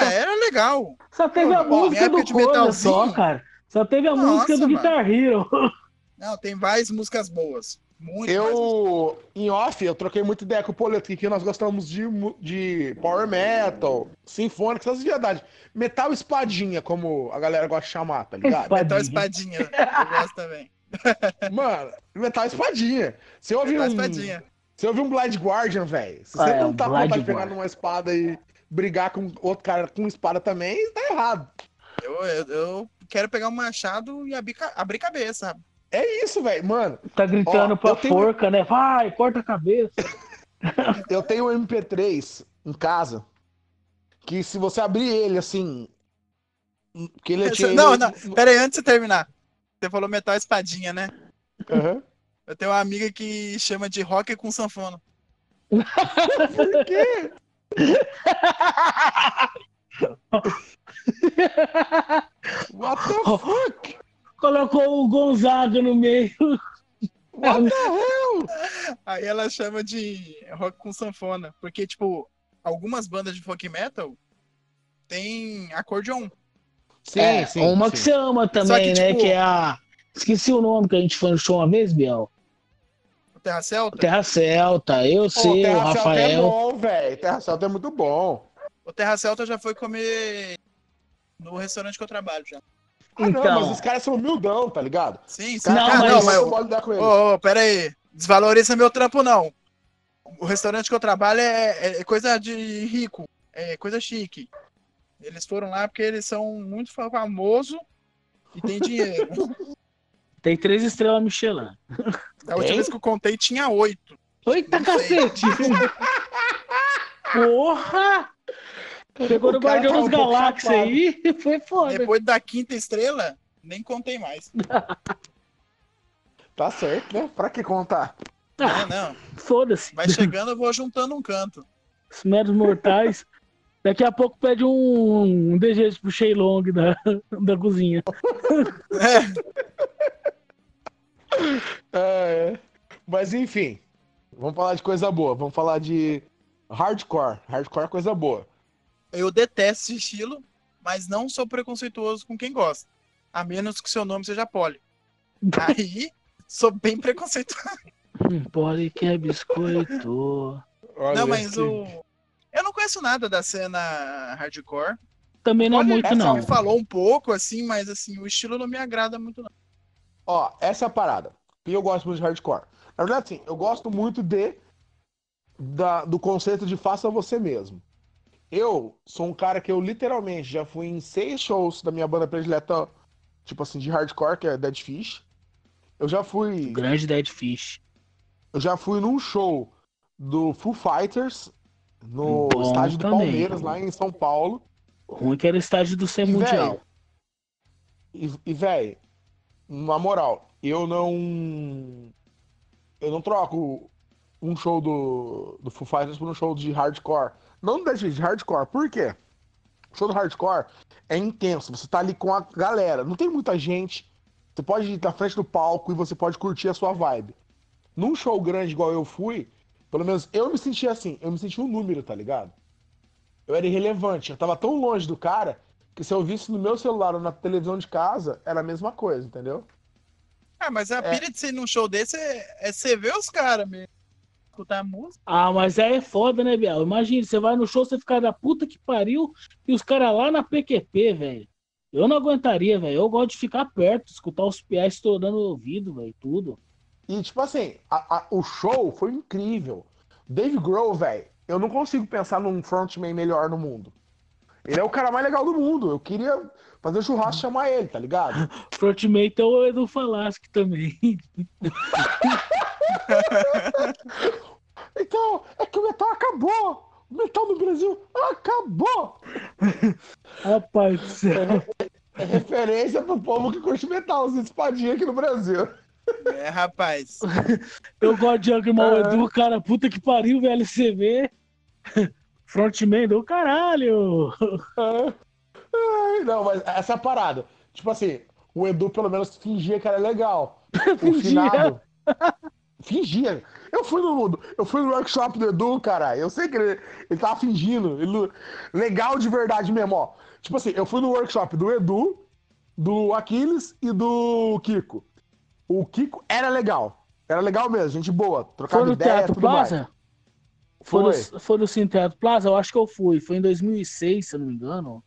[SPEAKER 2] É, era legal.
[SPEAKER 3] Só teve a
[SPEAKER 2] Ó, minha
[SPEAKER 3] música do
[SPEAKER 2] metalzinho.
[SPEAKER 3] só, cara. Só teve a
[SPEAKER 2] Nossa,
[SPEAKER 3] música do
[SPEAKER 2] mano.
[SPEAKER 3] Guitar Hero.
[SPEAKER 2] Não, tem várias músicas boas. Muito.
[SPEAKER 4] Eu, em off, eu troquei muita ideia com o Poleto, que nós gostamos de, de power metal, sinfônico, essas viadagens. Metal espadinha, como a galera gosta de chamar, tá ligado?
[SPEAKER 3] Espadinha.
[SPEAKER 2] Metal Espadinha. Eu gosto também.
[SPEAKER 4] Mano, metal espadinha. Você ouve
[SPEAKER 2] Metal
[SPEAKER 4] um,
[SPEAKER 2] Espadinha.
[SPEAKER 4] você ouve um Blind Guardian, velho. Se
[SPEAKER 3] Ah,
[SPEAKER 4] você
[SPEAKER 3] é,
[SPEAKER 4] não tá com vontade de pegar numa espada e brigar com outro cara com espada também, tá errado.
[SPEAKER 2] Eu, eu, eu quero pegar um machado e abrir, abrir cabeça. sabe?
[SPEAKER 4] É isso, velho. Mano,
[SPEAKER 3] Tá gritando
[SPEAKER 4] Ó,
[SPEAKER 3] pra
[SPEAKER 4] tenho-
[SPEAKER 3] forca, né? Vai, corta a cabeça.
[SPEAKER 4] eu tenho um MP3 em casa que se você abrir ele assim. Que ele tinha.
[SPEAKER 2] Não, não. Pera aí, antes de você terminar. Você falou Metal Espadinha, né?
[SPEAKER 4] Aham.
[SPEAKER 2] Eu tenho uma amiga que chama de rock com sanfona.
[SPEAKER 4] Por quê? What the fuck?
[SPEAKER 3] Colocou o Gonzaga no meio.
[SPEAKER 4] What the hell?
[SPEAKER 2] Aí ela chama de rock com sanfona. Porque, tipo, algumas bandas de folk metal tem acordeon.
[SPEAKER 4] Sim,
[SPEAKER 3] É,
[SPEAKER 4] sim.
[SPEAKER 3] uma que
[SPEAKER 4] sim.
[SPEAKER 3] você ama também,
[SPEAKER 2] que,
[SPEAKER 3] né?
[SPEAKER 2] tipo-
[SPEAKER 3] Que é a. Esqueci o nome que a gente foi no show uma vez, Biel.
[SPEAKER 2] O Terra Celta.
[SPEAKER 3] Terra Celta, eu
[SPEAKER 4] Pô,
[SPEAKER 3] sei, o
[SPEAKER 4] Terra Celta é
[SPEAKER 3] Rafael.
[SPEAKER 4] bom, velho. Terra Celta é muito bom.
[SPEAKER 2] O Terra Celta já foi comer no restaurante que eu trabalho já.
[SPEAKER 4] Ah, não,
[SPEAKER 3] Então.
[SPEAKER 4] mas os caras são humildão, tá ligado?
[SPEAKER 2] Sim, sim.
[SPEAKER 4] Os
[SPEAKER 3] Não,
[SPEAKER 4] caras
[SPEAKER 3] mas-
[SPEAKER 2] não, mas
[SPEAKER 4] eu ideia com eles.
[SPEAKER 2] Ô, ô, pera aí. Desvaloriza meu trampo, não. O restaurante que eu trabalho é, é coisa de rico. É coisa chique. Eles foram lá porque eles são muito famosos e tem dinheiro.
[SPEAKER 3] Tem três estrelas Michelin.
[SPEAKER 2] Da última vez que eu contei, tinha oito. Sei.
[SPEAKER 3] cacete! Porra! Pegou
[SPEAKER 4] O
[SPEAKER 3] no Guardião
[SPEAKER 4] tá um
[SPEAKER 3] dos
[SPEAKER 4] pouco
[SPEAKER 3] Galáxias aí, foi foda.
[SPEAKER 2] Depois da quinta estrela, nem contei mais.
[SPEAKER 4] Tá certo, né? Pra que contar?
[SPEAKER 3] Ah,
[SPEAKER 2] Não, não.
[SPEAKER 3] foda-se.
[SPEAKER 2] Vai chegando, eu vou juntando um canto.
[SPEAKER 3] Os meros mortais. Daqui a pouco pede um, um desejo pro Sheilong da, da cozinha.
[SPEAKER 2] É,
[SPEAKER 4] É, mas enfim, vamos falar de coisa boa. Vamos falar de hardcore. Hardcore é coisa boa.
[SPEAKER 2] Eu detesto esse estilo, mas não sou preconceituoso com quem gosta. A menos que seu nome seja Poli. Aí, sou bem preconceituoso.
[SPEAKER 3] Que é biscoito.
[SPEAKER 4] Olha
[SPEAKER 2] Não, mas
[SPEAKER 4] que-
[SPEAKER 2] o. Eu não conheço nada da cena hardcore.
[SPEAKER 3] Também não é
[SPEAKER 2] Olha,
[SPEAKER 3] muito,
[SPEAKER 2] essa
[SPEAKER 3] não.
[SPEAKER 2] me falou um pouco, assim, mas assim, o estilo não me agrada muito, não.
[SPEAKER 4] Ó, essa é a parada. E eu gosto muito de hardcore. Na verdade, assim, eu gosto muito de da- do conceito de faça você mesmo. Eu sou um cara que eu literalmente já fui em seis shows da minha banda predileta, tipo assim, de hardcore, que é Dead Fish. Eu já fui.
[SPEAKER 3] Grande Dead Fish.
[SPEAKER 4] Eu já fui num show do Foo Fighters no
[SPEAKER 3] Bom
[SPEAKER 4] estádio do
[SPEAKER 3] também.
[SPEAKER 4] Palmeiras, lá em São Paulo.
[SPEAKER 3] Ruim que era o estádio do Ser
[SPEAKER 4] E,
[SPEAKER 3] Mundial.
[SPEAKER 4] E, e velho, na moral, eu não. eu não troco um show do, do Foo Fighters por um show de hardcore. Não da de hardcore. Por quê? O show do hardcore é intenso. Você tá ali com a galera. Não tem muita gente. Você pode ir na frente do palco e você pode curtir a sua vibe. Num show grande igual eu fui, pelo menos eu me senti assim. Eu me senti um número, tá ligado? Eu era irrelevante. Eu tava tão longe do cara que se eu visse no meu celular ou na televisão de casa, era a mesma coisa, entendeu?
[SPEAKER 2] Ah, mas a
[SPEAKER 4] É.
[SPEAKER 2] pilha de ser num show desse é, é você ver os caras mesmo. Escutar a música.
[SPEAKER 3] Ah, mas aí é foda, né, Biel? Imagina, você vai no show, você fica da puta que pariu e os caras lá na PQP, velho. Eu não aguentaria, velho. Eu gosto de ficar perto, escutar os piais estourando no ouvido, velho, tudo.
[SPEAKER 4] E, tipo assim, a- a- o show foi incrível. Dave Grohl, velho, eu não consigo pensar num frontman melhor no mundo. Ele é o cara mais legal do mundo. Eu queria fazer churrasco e chamar ele, tá ligado?
[SPEAKER 3] Frontmate é o Edu Falaschi também.
[SPEAKER 4] Então, é que o metal acabou! O metal no Brasil acabou!
[SPEAKER 3] Rapaz do céu.
[SPEAKER 4] É referência pro povo que curte metal, os espadinhos aqui no Brasil.
[SPEAKER 2] É, rapaz.
[SPEAKER 3] Eu gosto de o
[SPEAKER 4] Ah.
[SPEAKER 3] Edu, cara, puta que pariu, velho, você vê. Frontman do caralho.
[SPEAKER 4] Ai, não, mas essa é a parada. Tipo assim, o Edu pelo menos fingia que era legal. O
[SPEAKER 3] Fingia.
[SPEAKER 4] finado. Fingia. Eu fui no, eu fui no workshop do Edu, cara. Eu sei que ele, ele tava fingindo. Ele, legal de verdade mesmo, ó. Tipo assim, eu fui no workshop do Edu, do Aquiles e do Kiko. O Kiko era legal. Era legal mesmo, gente boa. Trocava
[SPEAKER 3] Foi no
[SPEAKER 4] ideia,
[SPEAKER 3] Teatro
[SPEAKER 4] mais.
[SPEAKER 3] Plaza? Foi,
[SPEAKER 4] Foi.
[SPEAKER 3] no, foi no Cine Teatro Plaza? Eu acho que eu fui. Foi em 2006, se eu não me engano.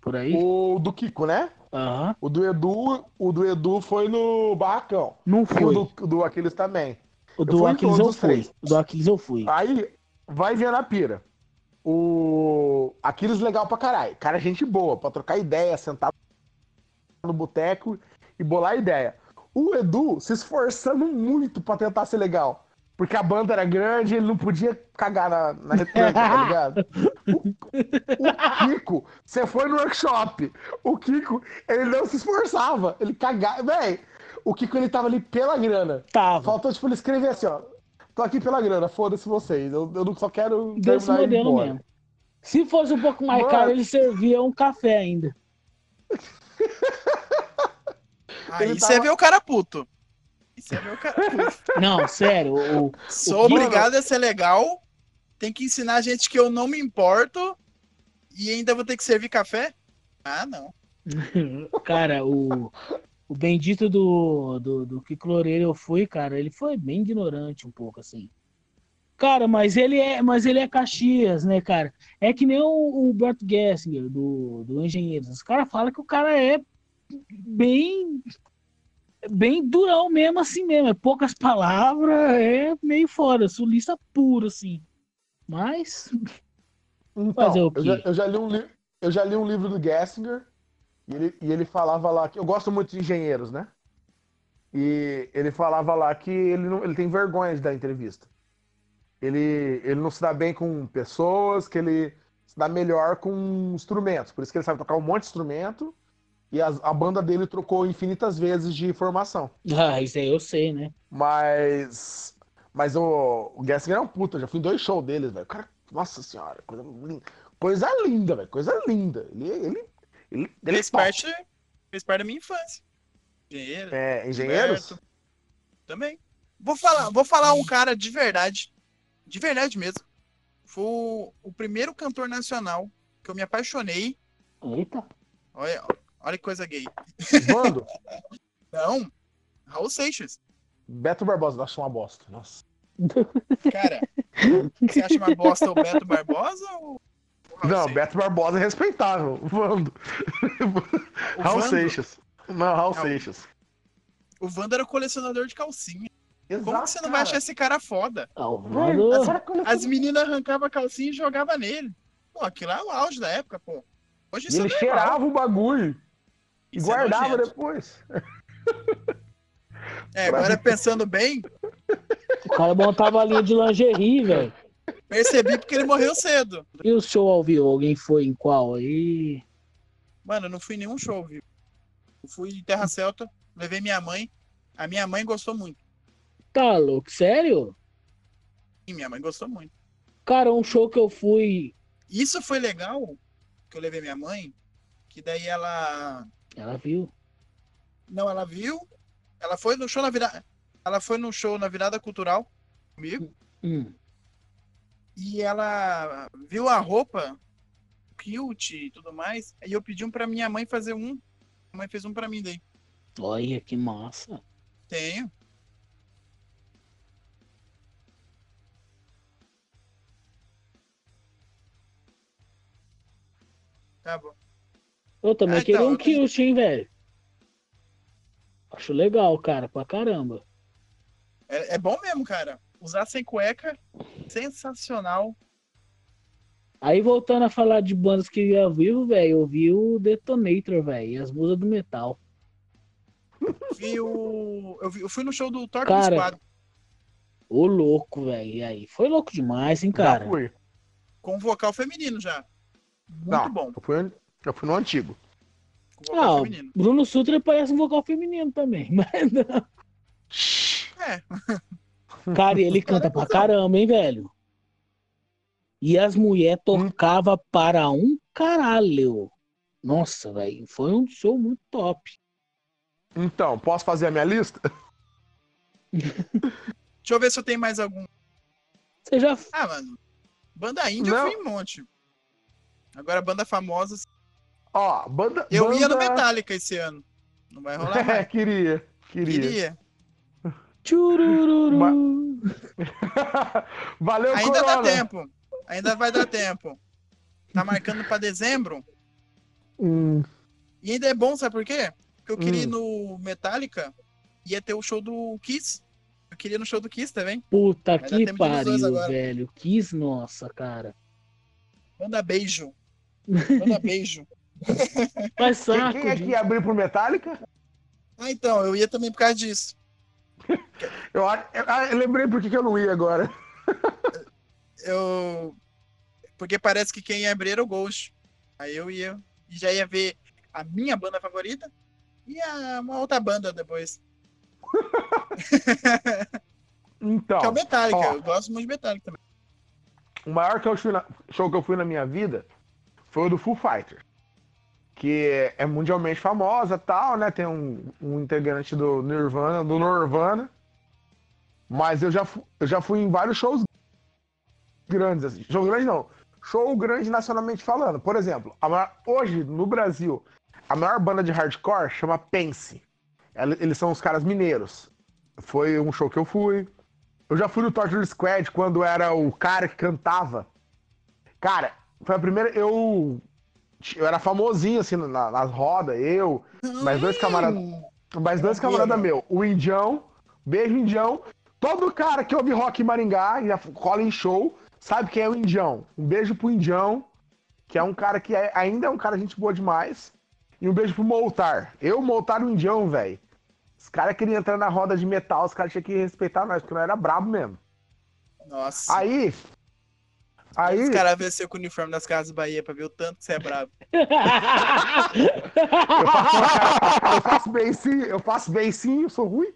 [SPEAKER 3] Por aí.
[SPEAKER 4] O do Kiko, né?
[SPEAKER 3] Aham.
[SPEAKER 4] O do Edu, o do Edu foi no Barracão.
[SPEAKER 3] Não
[SPEAKER 4] E o
[SPEAKER 3] foi.
[SPEAKER 4] do, do Aquiles também.
[SPEAKER 3] O do Aquiles eu fui. O do Aquiles eu fui.
[SPEAKER 4] Aí vai ver na pira. O Aquiles legal pra caralho. Cara, gente boa, pra trocar ideia, sentar no boteco e bolar ideia. O Edu se esforçando muito pra tentar ser legal. Porque a banda era grande, ele não podia cagar na, na retranca, tá ligado? O, o Kiko, você foi no workshop. O Kiko, ele não se esforçava. Ele cagava. Véi, o Kiko, ele tava ali pela grana.
[SPEAKER 3] Tava.
[SPEAKER 4] Faltou, tipo, ele escrever assim, ó. Tô aqui pela grana, foda-se vocês. Eu, eu não- só quero
[SPEAKER 3] Desse modelo
[SPEAKER 4] embora.
[SPEAKER 3] mesmo. Se fosse um pouco mais
[SPEAKER 4] Mano.
[SPEAKER 3] caro, ele servia um café ainda.
[SPEAKER 2] Aí você
[SPEAKER 4] tava-
[SPEAKER 2] vê o cara puto. Você vê o cara puto.
[SPEAKER 3] Não, sério. O,
[SPEAKER 2] Sou
[SPEAKER 3] que-
[SPEAKER 2] obrigado a ser legal. Tem que ensinar a gente que eu não me importo. E ainda vou ter que servir café? Ah, não.
[SPEAKER 3] cara, o, o bendito do, do, do Kiko Loureiro eu fui, cara, ele foi bem ignorante um pouco, assim. Cara, mas ele é, mas ele é Caxias, né, cara? É que nem o, o Bert Gessinger, do, do Engenheiros. Os caras falam que o cara é bem bem durão mesmo, assim mesmo. É poucas palavras, é meio fora, sulista puro, assim. Mas,
[SPEAKER 4] Então,
[SPEAKER 3] Fazer o
[SPEAKER 4] eu,
[SPEAKER 3] quê?
[SPEAKER 4] já, eu já li um eu já li um livro do Gessinger e ele, e ele falava lá que eu gosto muito de engenheiros, né? E ele falava lá que ele, não, ele tem vergonha de dar entrevista. Ele, ele não se dá bem com pessoas, que ele se dá melhor com instrumentos. Por isso que ele sabe tocar um monte de instrumento e as- a banda dele trocou infinitas vezes de formação.
[SPEAKER 3] ah, isso aí eu sei, né?
[SPEAKER 4] Mas. Mas o, o Gessinger é um puta, já fui em dois shows deles, velho. O Cara, nossa senhora, coisa linda. Coisa linda, velho. Coisa linda. Ele. Ele, ele, ele
[SPEAKER 2] Fez
[SPEAKER 4] é
[SPEAKER 2] parte, fez parte da minha infância. Engenheiro.
[SPEAKER 4] É, engenheiros?
[SPEAKER 2] Roberto. Também. Vou falar, vou falar um cara de verdade. De verdade mesmo. Foi o, o primeiro cantor nacional que eu me apaixonei.
[SPEAKER 3] Eita.
[SPEAKER 2] Olha, olha que coisa gay.
[SPEAKER 4] Bando?
[SPEAKER 2] Não. Raul Seixas.
[SPEAKER 4] Beto Barbosa, acho uma bosta. Nossa.
[SPEAKER 2] Cara, você acha uma bosta o Beto Barbosa ou
[SPEAKER 4] Não,
[SPEAKER 2] Seixas?
[SPEAKER 4] Beto Barbosa é respeitável. Vando.
[SPEAKER 2] O
[SPEAKER 4] Raul
[SPEAKER 2] Vando-
[SPEAKER 4] Seixas. Não, Raul
[SPEAKER 2] Não.
[SPEAKER 4] Seixas.
[SPEAKER 2] O Wanda era o colecionador de calcinha.
[SPEAKER 4] Exato,
[SPEAKER 2] Como que você não vai achar esse cara foda?
[SPEAKER 3] Ah, o
[SPEAKER 4] Velho,
[SPEAKER 3] Vando-
[SPEAKER 4] essa coisa-
[SPEAKER 2] As meninas arrancavam a calcinha e jogavam nele. Pô, aquilo é o auge da época, pô. Hoje
[SPEAKER 4] E
[SPEAKER 2] isso
[SPEAKER 4] ele
[SPEAKER 2] é
[SPEAKER 4] cheirava o bagulho e
[SPEAKER 2] Isso é
[SPEAKER 4] guardava
[SPEAKER 2] nojento.
[SPEAKER 4] depois.
[SPEAKER 2] É, agora pensando bem,
[SPEAKER 3] O cara montava a linha de lingerie, velho.
[SPEAKER 2] Percebi porque ele morreu cedo.
[SPEAKER 3] E o show ao vivo? Alguém foi em qual aí?
[SPEAKER 2] Mano, eu não fui em nenhum show, viu? Eu fui em Terra Celta, levei minha mãe. A minha mãe gostou muito.
[SPEAKER 3] Tá louco, sério?
[SPEAKER 2] E minha mãe gostou muito.
[SPEAKER 3] Cara, um show que eu fui.
[SPEAKER 2] Isso foi legal, que eu levei minha mãe, que daí ela.
[SPEAKER 3] Ela viu.
[SPEAKER 2] Não, ela viu. Ela foi no show na virada. Ela foi no show na virada cultural comigo.
[SPEAKER 3] Hum.
[SPEAKER 2] E ela viu a roupa, kilt e tudo mais. E eu pedi um pra minha mãe fazer um. A mãe fez um pra mim daí.
[SPEAKER 3] Olha que massa.
[SPEAKER 2] Tenho. Tá bom.
[SPEAKER 3] Eu também
[SPEAKER 2] Ah,
[SPEAKER 3] queria
[SPEAKER 2] então,
[SPEAKER 3] um kilt, hein, velho. Acho legal, cara, pra caramba.
[SPEAKER 2] É, é bom mesmo, cara. Usar sem cueca, sensacional.
[SPEAKER 3] Aí voltando a falar de bandas que eu ia vivo, velho, eu vi o Detonator, velho, as musas do metal.
[SPEAKER 2] Vi o... eu, vi- eu fui no show do Torque
[SPEAKER 3] Cara, Ô louco, velho. E aí? Foi louco demais, hein,
[SPEAKER 4] Já
[SPEAKER 3] cara?
[SPEAKER 4] fui.
[SPEAKER 2] com vocal feminino já. Muito
[SPEAKER 4] Não,
[SPEAKER 2] bom.
[SPEAKER 4] Eu fui, eu fui no antigo.
[SPEAKER 3] Ah,
[SPEAKER 2] feminino.
[SPEAKER 3] Bruno Sutra parece um vocal feminino também. Mas não.
[SPEAKER 2] É,
[SPEAKER 3] Cara, e ele canta pra caramba, hein, velho? E as mulheres tocavam para um caralho. Nossa, velho. Foi um show muito top.
[SPEAKER 4] Então, posso fazer a minha lista?
[SPEAKER 2] deixa eu ver se eu tenho mais algum.
[SPEAKER 3] Você já.
[SPEAKER 2] Ah, mano. Banda índia
[SPEAKER 4] Não.
[SPEAKER 2] eu fui em um monte. Agora, banda famosa.
[SPEAKER 4] Ó, banda.
[SPEAKER 2] Eu
[SPEAKER 4] banda...
[SPEAKER 2] ia no Metallica esse ano. Não vai rolar
[SPEAKER 4] É,
[SPEAKER 2] mais.
[SPEAKER 4] queria. Queria.
[SPEAKER 2] Queria.
[SPEAKER 3] Tchurururu.
[SPEAKER 4] Valeu,
[SPEAKER 2] Ainda
[SPEAKER 4] Corona.
[SPEAKER 2] dá tempo. Ainda vai dar tempo. Tá marcando pra dezembro.
[SPEAKER 4] Hum,
[SPEAKER 2] E ainda é bom, sabe por quê? Porque eu queria ir
[SPEAKER 4] Hum.
[SPEAKER 2] no Metallica. Ia ter o show do Kiss. Eu queria ir no show do Kiss também.
[SPEAKER 3] Puta
[SPEAKER 2] dar
[SPEAKER 3] que
[SPEAKER 2] ir
[SPEAKER 3] pariu, velho. Quis, nossa, cara.
[SPEAKER 2] Manda beijo. Manda beijo.
[SPEAKER 3] Faz
[SPEAKER 4] quem,
[SPEAKER 3] saco.
[SPEAKER 4] quem é que ia abrir pro Metallica?
[SPEAKER 2] Ah, então, eu ia também por causa disso.
[SPEAKER 4] Eu, eu, ah, eu lembrei por que eu não ia agora.
[SPEAKER 2] Eu. Porque parece que quem ia abrir era o Ghost. Aí eu ia. E já ia ver a minha banda favorita e a, uma outra banda depois.
[SPEAKER 4] Então,
[SPEAKER 2] que é o Metallica.
[SPEAKER 4] ó.
[SPEAKER 2] Eu gosto muito de Metallica também.
[SPEAKER 4] o maior que eu fui na- show que eu fui na minha vida foi o do Foo Fighters. Que é mundialmente famosa tal, né? Tem um, um integrante do Nirvana, do Nirvana. Mas eu já, eu já fui em vários shows grandes, assim. Show grande não. Show grande nacionalmente falando. Por exemplo, maior- hoje, no Brasil, a maior banda de hardcore chama Pense. Eles são os caras mineiros. Foi um show que eu fui. Eu já fui no Torture Squad quando era o cara que cantava. Cara, foi a primeira. Eu. Eu era famosinho, assim, na- nas rodas. Eu, mais dois camaradas. Mais dois camaradas meu. O Indião, beijo Indião. Todo cara que ouve rock em Maringá e cola em show, sabe quem é o Indião. Um beijo pro Indião, que é um cara que é- ainda é um cara gente boa demais. E um beijo pro Moltar. Eu, Moltar e o Indião, velho. Os caras queriam entrar na roda de metal, os caras tinham que respeitar nós, porque nós era brabo mesmo.
[SPEAKER 2] Nossa.
[SPEAKER 4] Aí. Aí.
[SPEAKER 2] Os caras venceu com o uniforme das Casas Bahia pra ver o tanto que você é brabo.
[SPEAKER 4] Eu faço, eu bem sim, eu faço bem sim, eu sou ruim.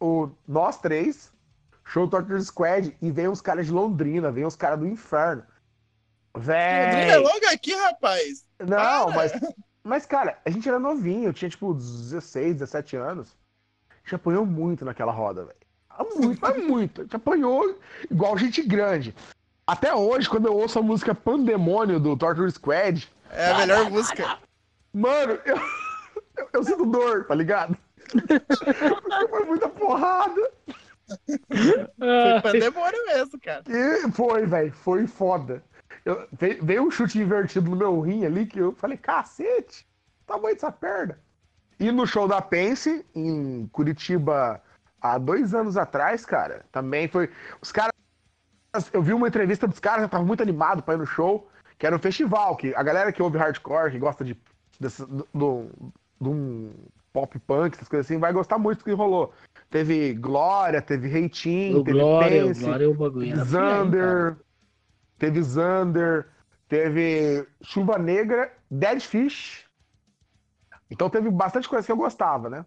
[SPEAKER 4] O, nós três, show Torture Squad, e vem uns caras de Londrina, vem uns caras do inferno.
[SPEAKER 2] Londrina é
[SPEAKER 4] Véi.
[SPEAKER 2] logo aqui, rapaz.
[SPEAKER 4] Não, mas. Mas, cara, a gente era novinho, eu tinha tipo 16, 17 anos. A gente apanhou muito naquela roda, velho. Muito, mas muito. A gente apanhou igual gente grande. Até hoje, quando eu ouço a música Pandemônio do Torture Squad,
[SPEAKER 2] É a melhor música.
[SPEAKER 4] Mano, eu, eu, eu sinto dor, tá ligado? Porque foi muita porrada.
[SPEAKER 2] Foi pandemônio mesmo, cara.
[SPEAKER 4] E foi, velho, foi foda. Eu, veio, veio um chute invertido no meu rim ali que eu falei, cacete, tamanho dessa perna. E no show da Pense, em Curitiba, há dois anos atrás, cara, também foi. Os caras. Eu vi uma entrevista dos caras, eu tava muito animado pra ir no show, que era um festival, que a galera que ouve hardcore, que gosta de, desse- do, do- um pop punk, essas coisas assim, vai gostar muito do que rolou. Teve Glória, teve Reitinho, teve
[SPEAKER 3] Glória,
[SPEAKER 4] Pense,
[SPEAKER 3] Glória, o bagulho.
[SPEAKER 4] Zander, teve Zander, teve Chuva Negra, Dead Fish. Então teve bastante coisa que eu gostava, né?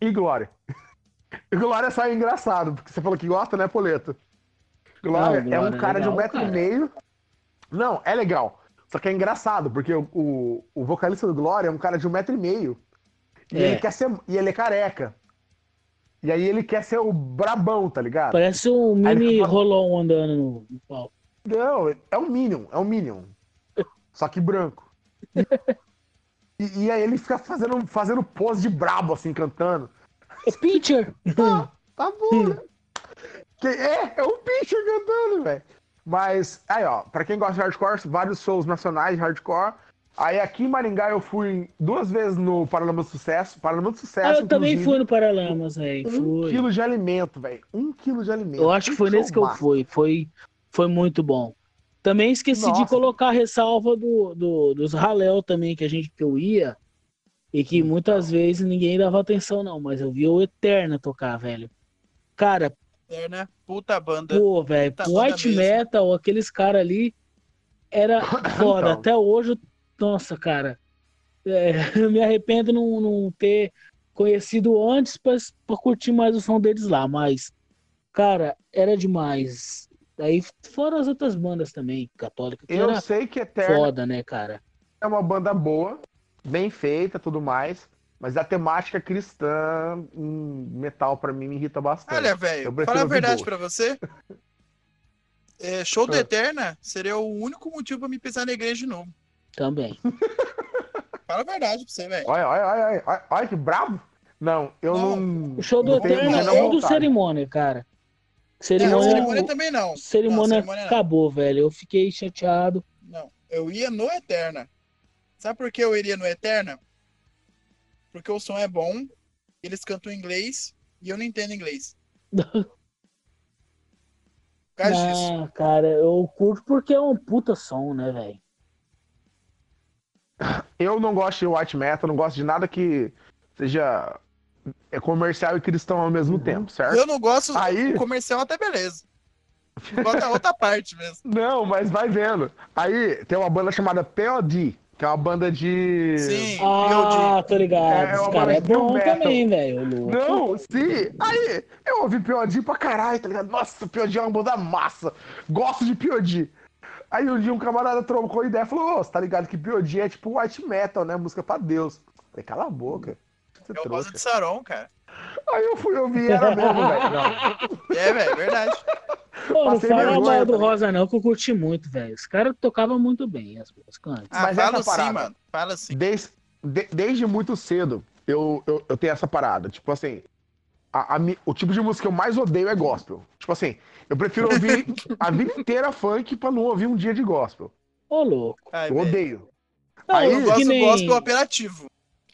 [SPEAKER 4] E Glória. Glória só é engraçado, porque você falou que gosta, né, Poleto? Glória,
[SPEAKER 3] Não,
[SPEAKER 4] é um
[SPEAKER 3] Glória é
[SPEAKER 4] cara de um
[SPEAKER 3] legal,
[SPEAKER 4] metro e
[SPEAKER 3] cara.
[SPEAKER 4] meio. Não, é legal. Só que é engraçado, porque o, o, o vocalista do Glória é um cara de um metro e meio. E,
[SPEAKER 3] É.
[SPEAKER 4] ele quer ser, e ele é careca. E aí ele quer ser o brabão, tá ligado?
[SPEAKER 3] Parece um
[SPEAKER 4] ele
[SPEAKER 3] mini
[SPEAKER 4] fica-
[SPEAKER 3] rolão andando no, palco.
[SPEAKER 4] Não, é um Minion, é um Minion. Só que branco. E, e aí ele fica fazendo, fazendo pose de brabo, assim, cantando.
[SPEAKER 3] Pitcher!
[SPEAKER 4] Tá bom, né? Que- é, é um bicho cantando, velho. Mas, aí, ó, pra quem gosta de hardcore, vários shows nacionais de hardcore. Aí aqui em Maringá eu fui duas vezes no Paralama do Sucesso. Paralama do Sucesso,
[SPEAKER 3] Ah, eu também fui no Paralamas, velho.
[SPEAKER 4] Um
[SPEAKER 3] Fui.
[SPEAKER 4] quilo de alimento, velho. Um quilo de alimento.
[SPEAKER 3] Eu acho que foi nesse que eu fui. Foi, foi muito bom. Também esqueci de
[SPEAKER 4] Nossa.
[SPEAKER 3] colocar a ressalva do, do- dos Raléu também, que a gente que eu ia. E que muitas vezes ninguém dava atenção, não. Mas eu vi o Eterna tocar, velho. Cara,
[SPEAKER 2] Né? Puta banda.
[SPEAKER 3] pô, velho,
[SPEAKER 2] banda
[SPEAKER 3] white
[SPEAKER 2] mesmo.
[SPEAKER 3] metal, aqueles caras ali, era foda.
[SPEAKER 4] Então.
[SPEAKER 3] Até hoje, nossa, cara. é, eu me arrependo não, não ter conhecido antes pra, pra curtir mais o som deles lá, mas, cara, era demais. Daí fora as outras bandas também, católicas, que
[SPEAKER 4] Eu
[SPEAKER 3] era
[SPEAKER 4] sei que Eterno
[SPEAKER 3] foda, né, cara?
[SPEAKER 4] é uma banda boa, bem feita tudo mais. Mas a temática cristã em metal pra mim me irrita bastante.
[SPEAKER 2] Olha, velho, fala a verdade
[SPEAKER 4] boa.
[SPEAKER 2] pra você. É, show do
[SPEAKER 4] Ah.
[SPEAKER 2] Eterna seria o único motivo pra me pisar na igreja de novo.
[SPEAKER 3] Também.
[SPEAKER 2] Fala a verdade pra você, velho.
[SPEAKER 4] Olha, olha, olha, olha, olha, que brabo. Não, eu
[SPEAKER 2] Não.
[SPEAKER 4] não.
[SPEAKER 3] O show do
[SPEAKER 4] não menor
[SPEAKER 3] é o do
[SPEAKER 4] vontade.
[SPEAKER 3] cerimônia, cara.
[SPEAKER 2] É, a
[SPEAKER 3] Cerimônia,
[SPEAKER 2] cerimônia também não.
[SPEAKER 3] cerimônia
[SPEAKER 2] Não, cerimônia não.
[SPEAKER 3] acabou, velho. Eu fiquei chateado.
[SPEAKER 2] Não, eu ia no Eterna. Sabe por que eu iria no Eterna? Porque o som é bom, eles cantam em inglês e eu não entendo inglês. Por causa disso.
[SPEAKER 3] Ah, cara, eu curto porque é um puta som, né, velho?
[SPEAKER 4] Eu não gosto de white metal, não gosto de nada que seja é comercial e cristão ao mesmo tempo, certo?
[SPEAKER 2] Eu não gosto
[SPEAKER 4] Aí-
[SPEAKER 2] do comercial até beleza. Da outra parte mesmo.
[SPEAKER 4] Não, mas vai vendo. Aí tem uma banda chamada POD, que é uma banda de.
[SPEAKER 2] Sim,
[SPEAKER 3] Ah,
[SPEAKER 2] POD.
[SPEAKER 3] tô ligado.
[SPEAKER 4] É, é
[SPEAKER 3] Esse
[SPEAKER 4] uma
[SPEAKER 3] cara é
[SPEAKER 4] de
[SPEAKER 3] bom
[SPEAKER 4] metal.
[SPEAKER 3] também, velho.
[SPEAKER 4] Não, sim. Aí, eu ouvi POD pra caralho, tá ligado? Nossa, POD é uma banda massa. Gosto de POD. Aí um dia um camarada trocou ideia e falou: Ô, você tá ligado que POD é tipo white metal, né? Música pra Deus. Falei, cala a boca. Você
[SPEAKER 2] É o
[SPEAKER 4] trouxa.
[SPEAKER 2] de Saron, cara.
[SPEAKER 4] Aí eu fui ouvir era mesmo, velho.
[SPEAKER 2] É, velho, verdade.
[SPEAKER 3] Pô, não
[SPEAKER 4] Passei
[SPEAKER 3] fala mal do? Rosa, não, que eu curti muito, velho. Os caras tocavam muito bem as músicas antes.
[SPEAKER 2] Ah,
[SPEAKER 4] Mas
[SPEAKER 2] fala
[SPEAKER 4] essa
[SPEAKER 2] sim,
[SPEAKER 4] parada-
[SPEAKER 2] mano. Fala sim.
[SPEAKER 4] Desde, de- desde muito cedo, eu, eu, eu tenho essa parada. Tipo assim, a- a o tipo de música que eu mais odeio é gospel. Tipo assim, eu prefiro ouvir a vida inteira funk pra não ouvir um dia de gospel.
[SPEAKER 3] Ô, louco.
[SPEAKER 2] Ai,
[SPEAKER 4] Eu odeio.
[SPEAKER 3] Não,
[SPEAKER 4] Aí-
[SPEAKER 2] Eu gosto
[SPEAKER 3] nem...
[SPEAKER 2] gospel apelativo.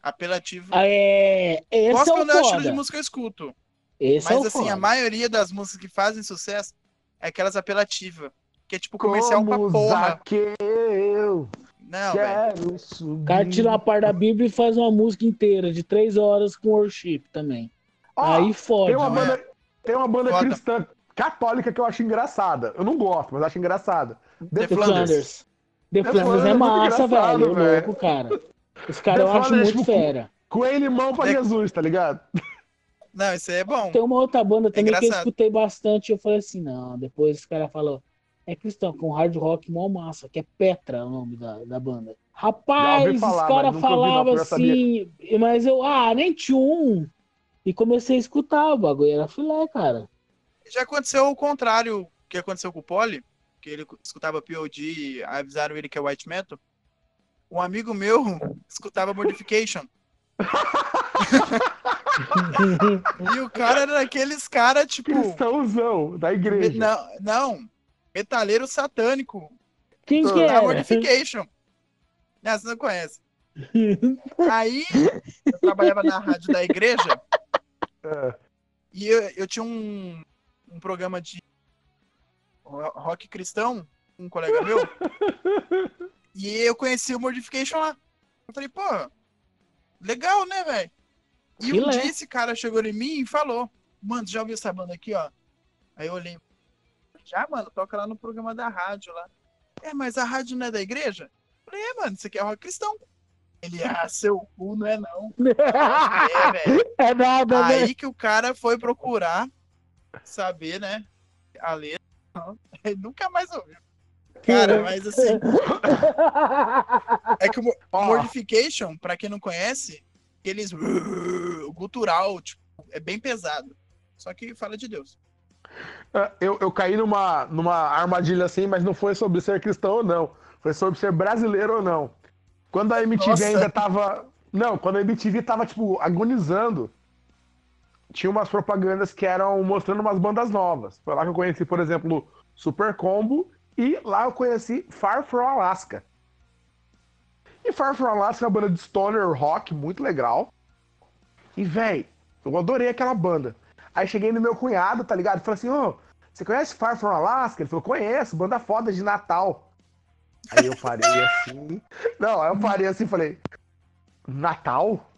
[SPEAKER 2] Apelativo.
[SPEAKER 3] Ah, É, esse
[SPEAKER 2] gospel
[SPEAKER 3] é o
[SPEAKER 2] não é o estilo de
[SPEAKER 3] foda.
[SPEAKER 2] música que eu escuto.
[SPEAKER 3] Esse é
[SPEAKER 2] Mas
[SPEAKER 3] o
[SPEAKER 2] assim,
[SPEAKER 3] foda.
[SPEAKER 2] a maioria das músicas que fazem sucesso é aquelas apelativas. Que é tipo comercial pra
[SPEAKER 4] Como
[SPEAKER 2] porra.
[SPEAKER 4] Zaqueu,
[SPEAKER 2] Não, velho.
[SPEAKER 3] O cara tira uma parte da Bíblia e faz uma música inteira de três horas com worship também. Aí fode.
[SPEAKER 4] tem uma
[SPEAKER 2] não é?
[SPEAKER 4] banda, tem uma banda
[SPEAKER 2] Foda.
[SPEAKER 4] cristã católica que eu acho engraçada. Eu não gosto, mas acho engraçada.
[SPEAKER 2] The
[SPEAKER 3] The
[SPEAKER 2] Flanders.
[SPEAKER 3] Flanders. The
[SPEAKER 4] The
[SPEAKER 3] Flanders
[SPEAKER 4] Flanders
[SPEAKER 3] é
[SPEAKER 4] é muito
[SPEAKER 3] massa, velho. Ô,
[SPEAKER 4] velho.
[SPEAKER 3] louco, cara. Os caras
[SPEAKER 4] The
[SPEAKER 3] eu acho
[SPEAKER 4] Flanders,
[SPEAKER 3] muito
[SPEAKER 4] tipo,
[SPEAKER 3] fera.
[SPEAKER 4] Coelho e mão pra
[SPEAKER 2] The-
[SPEAKER 4] Jesus, tá ligado?
[SPEAKER 2] Não, isso aí é bom.
[SPEAKER 3] Tem uma outra banda também que eu escutei bastante e eu falei assim, não. Depois os caras falaram, é cristão, com hard rock mó massa, que é Petra o nome da, da banda. Rapaz,
[SPEAKER 4] falar,
[SPEAKER 3] os caras falavam
[SPEAKER 4] porque eu sabia.
[SPEAKER 3] assim, mas eu, ah, nem tinha um. E comecei a escutar, o bagulho era filé, cara.
[SPEAKER 2] Já aconteceu o contrário que aconteceu com o Poli, que ele escutava POD e avisaram ele que é white metal. Um amigo meu escutava Modification. E o cara era daqueles caras, tipo.
[SPEAKER 4] Cristãozão da
[SPEAKER 2] me-
[SPEAKER 4] igreja.
[SPEAKER 2] Não, não. Metaleiro satânico.
[SPEAKER 3] Quem que
[SPEAKER 2] Da
[SPEAKER 3] era?
[SPEAKER 2] Modification. Não, você não conhece. Aí, eu trabalhava na rádio da igreja
[SPEAKER 4] É.
[SPEAKER 2] e eu, eu tinha um, um programa de ro- rock cristão, um colega meu, e eu conheci o Mortification lá. Eu falei, pô, legal, né, velho? E um dia esse cara chegou em mim e falou, mano, já ouviu essa banda aqui, ó? Aí eu olhei, já, mano, toca lá no programa da rádio lá. É, mas a rádio não é da igreja? Eu falei, é, mano, isso aqui é rock cristão. Ele, ah, seu cu não é não. É, velho.
[SPEAKER 3] É nada, né?
[SPEAKER 2] Aí que o cara foi procurar saber, né? A letra. Ele nunca mais ouviu. Cara, mas assim, é que o
[SPEAKER 4] Ó.
[SPEAKER 2] Mortification, pra quem não conhece, eles. O gutural, tipo, é bem pesado. Só que fala de Deus.
[SPEAKER 4] É, Eu, eu caí numa, numa armadilha assim, mas não foi sobre ser cristão ou não. Foi sobre ser brasileiro ou não. Quando a MTV
[SPEAKER 2] Nossa.
[SPEAKER 4] ainda tava. Não, quando a MTV tava, tipo, agonizando, tinha umas propagandas que eram mostrando umas bandas novas. Foi lá que eu conheci, por exemplo, Super Combo e lá eu conheci Far From Alaska. E Far From Alaska é uma banda de stoner rock muito legal. E, véi, eu adorei aquela banda. Aí cheguei no meu cunhado, tá ligado? Falei assim, ô, você conhece Far From Alaska? Ele falou, conheço, banda foda de Natal. Aí eu parei assim. Não, aí eu parei assim e falei, Natal?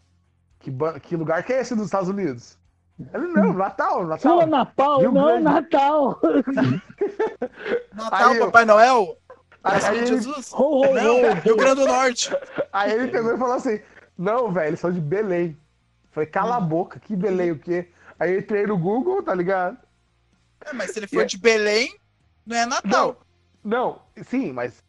[SPEAKER 4] Que, que lugar que é esse dos Estados Unidos? Ele, não, Natal, Natal.
[SPEAKER 3] Fala Natal,
[SPEAKER 4] Rio
[SPEAKER 3] não
[SPEAKER 4] Grande.
[SPEAKER 3] Natal.
[SPEAKER 2] Natal,
[SPEAKER 4] Aí
[SPEAKER 2] Papai Noel?
[SPEAKER 4] Aí, aí ele,
[SPEAKER 2] Jesus?
[SPEAKER 3] Ho, ho,
[SPEAKER 2] Não,
[SPEAKER 3] ho.
[SPEAKER 2] Rio Grande do Norte.
[SPEAKER 4] aí ele pegou e falou assim, não, velho, eles são de Belém. Falei, cala a boca, que Belém o quê? Aí eu entrei no Google, tá ligado?
[SPEAKER 2] É, mas se ele for de Belém, não é Natal.
[SPEAKER 4] Não, sim, mas.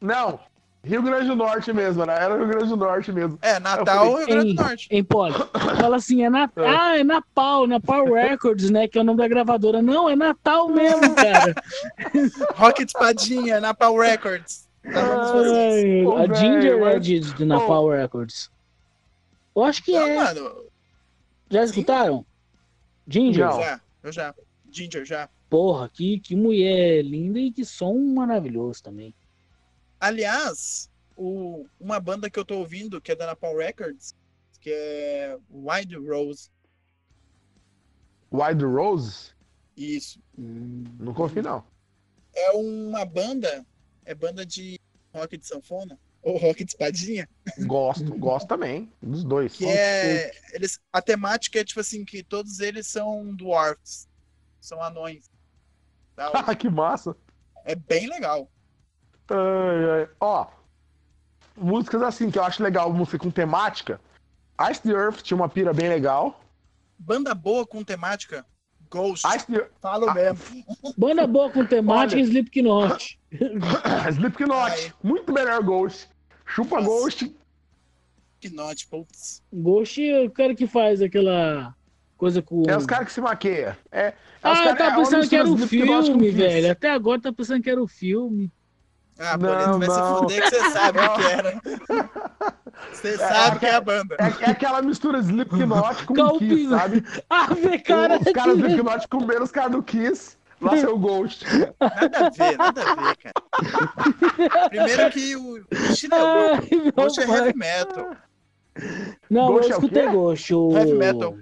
[SPEAKER 4] Não, Rio Grande do Norte mesmo, né? Era Rio Grande do Norte mesmo.
[SPEAKER 2] É, Natal,
[SPEAKER 4] Eu
[SPEAKER 2] Rio Grande do Norte.
[SPEAKER 3] hein, Poli? Fala assim, é Natal. Ah, é Napal, Napal Records, né? Que é o nome da gravadora. Não, é Natal mesmo, cara.
[SPEAKER 2] Rocket Espadinha, Napal Records. Tá.
[SPEAKER 3] Ai, a
[SPEAKER 4] velho,
[SPEAKER 3] Ginger é
[SPEAKER 4] mas-
[SPEAKER 3] de, de Napal Records. Eu acho que
[SPEAKER 2] Não,
[SPEAKER 3] é.
[SPEAKER 2] mano,
[SPEAKER 3] Já escutaram? Ginger?
[SPEAKER 4] Não.
[SPEAKER 2] já, eu já. Ginger, já.
[SPEAKER 3] Porra, que, que mulher linda e que som maravilhoso também.
[SPEAKER 2] Aliás, o- uma banda que eu tô ouvindo, que é da Napalm Records, que é Wild Rose.
[SPEAKER 4] Wild Rose?
[SPEAKER 2] Isso.
[SPEAKER 3] Hum.
[SPEAKER 4] Não confio, não.
[SPEAKER 2] É uma banda, é banda de rock de sanfona, ou rock de espadinha,
[SPEAKER 4] Gosto, gosto também. Dos dois.
[SPEAKER 2] que é. Eles, a temática é tipo assim, que todos eles são dwarfs. São anões.
[SPEAKER 4] Ah, que massa.
[SPEAKER 2] É bem legal.
[SPEAKER 4] Ai, ai. Ó, músicas assim que eu acho legal, música com temática. Ice the Earth tinha uma pira bem legal.
[SPEAKER 2] Banda boa com temática, Ghost.
[SPEAKER 4] Ice the
[SPEAKER 2] Falo
[SPEAKER 4] Ah.
[SPEAKER 2] mesmo.
[SPEAKER 3] Banda boa com temática
[SPEAKER 4] Olha.
[SPEAKER 3] Slipknot.
[SPEAKER 4] Slipknot,
[SPEAKER 2] Ai.
[SPEAKER 4] muito melhor Ghost. Chupa
[SPEAKER 2] Nossa.
[SPEAKER 4] Ghost.
[SPEAKER 2] Note, putz.
[SPEAKER 3] Ghost é o cara que faz aquela coisa com.
[SPEAKER 4] É os caras que se maqueiam. É, é os
[SPEAKER 3] Ah,
[SPEAKER 4] cara-
[SPEAKER 3] eu tava
[SPEAKER 4] é
[SPEAKER 3] pensando que era o
[SPEAKER 4] Slipknot
[SPEAKER 3] filme, velho. Até agora tava pensando que era o filme.
[SPEAKER 2] Ah,
[SPEAKER 4] Não,
[SPEAKER 2] Boleto, vai
[SPEAKER 4] não.
[SPEAKER 2] se fuder que você sabe o que era. Você sabe que é a banda.
[SPEAKER 4] É, é aquela mistura Slipknot com
[SPEAKER 3] Calpina.
[SPEAKER 4] Kiss, sabe?
[SPEAKER 3] Ah, vê, cara.
[SPEAKER 4] os caras do Slipknot comeram os caras do Kiss. Lá seu Ghost.
[SPEAKER 2] Nada a ver, nada a ver, cara. Primeiro que o estilo é Ghost é heavy metal.
[SPEAKER 3] Não,
[SPEAKER 4] Ghost é
[SPEAKER 3] eu
[SPEAKER 4] o
[SPEAKER 3] escutei
[SPEAKER 4] quê?
[SPEAKER 3] Ghost. O...
[SPEAKER 2] Heavy metal.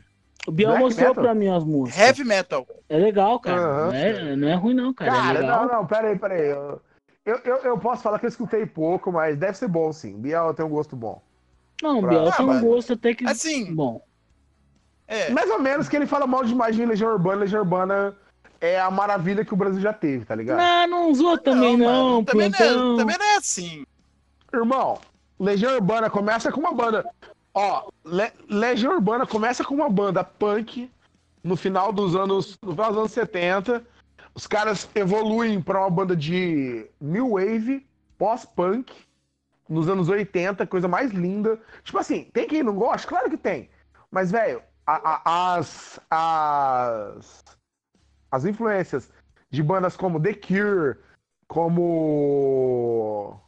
[SPEAKER 3] O Biel
[SPEAKER 4] Black
[SPEAKER 3] mostrou
[SPEAKER 4] metal?
[SPEAKER 3] pra mim as músicas.
[SPEAKER 2] Heavy metal.
[SPEAKER 3] É legal, cara.
[SPEAKER 4] Aham.
[SPEAKER 3] Não, é, não é ruim, não, cara. é
[SPEAKER 4] Cara,
[SPEAKER 3] legal.
[SPEAKER 4] não, não, peraí, peraí. Eu, eu, eu, eu posso falar que eu escutei pouco, mas deve ser bom, sim. Biel tem um gosto bom.
[SPEAKER 3] Não,
[SPEAKER 4] Pra-
[SPEAKER 3] Biel
[SPEAKER 2] Ah,
[SPEAKER 3] tem um gosto até que.
[SPEAKER 2] Assim,
[SPEAKER 3] Bom.
[SPEAKER 2] é.
[SPEAKER 4] Mais ou menos que ele fala mal demais de Legião Urbana. Legião Urbana é a maravilha que o Brasil já teve, tá ligado?
[SPEAKER 3] Não, não usou também, não.
[SPEAKER 2] mano, também, não é, também não é assim.
[SPEAKER 4] Irmão, Legião Urbana começa com uma banda. Ó, Le- Legião Urbana começa com uma banda punk no final dos anos. No final dos anos 70. Os caras evoluem pra uma banda de new wave, pós-punk, nos anos 80, coisa mais linda. Tipo assim, tem quem não gosta? Claro que tem. Mas, velho, as, as. As influências de bandas como The Cure, como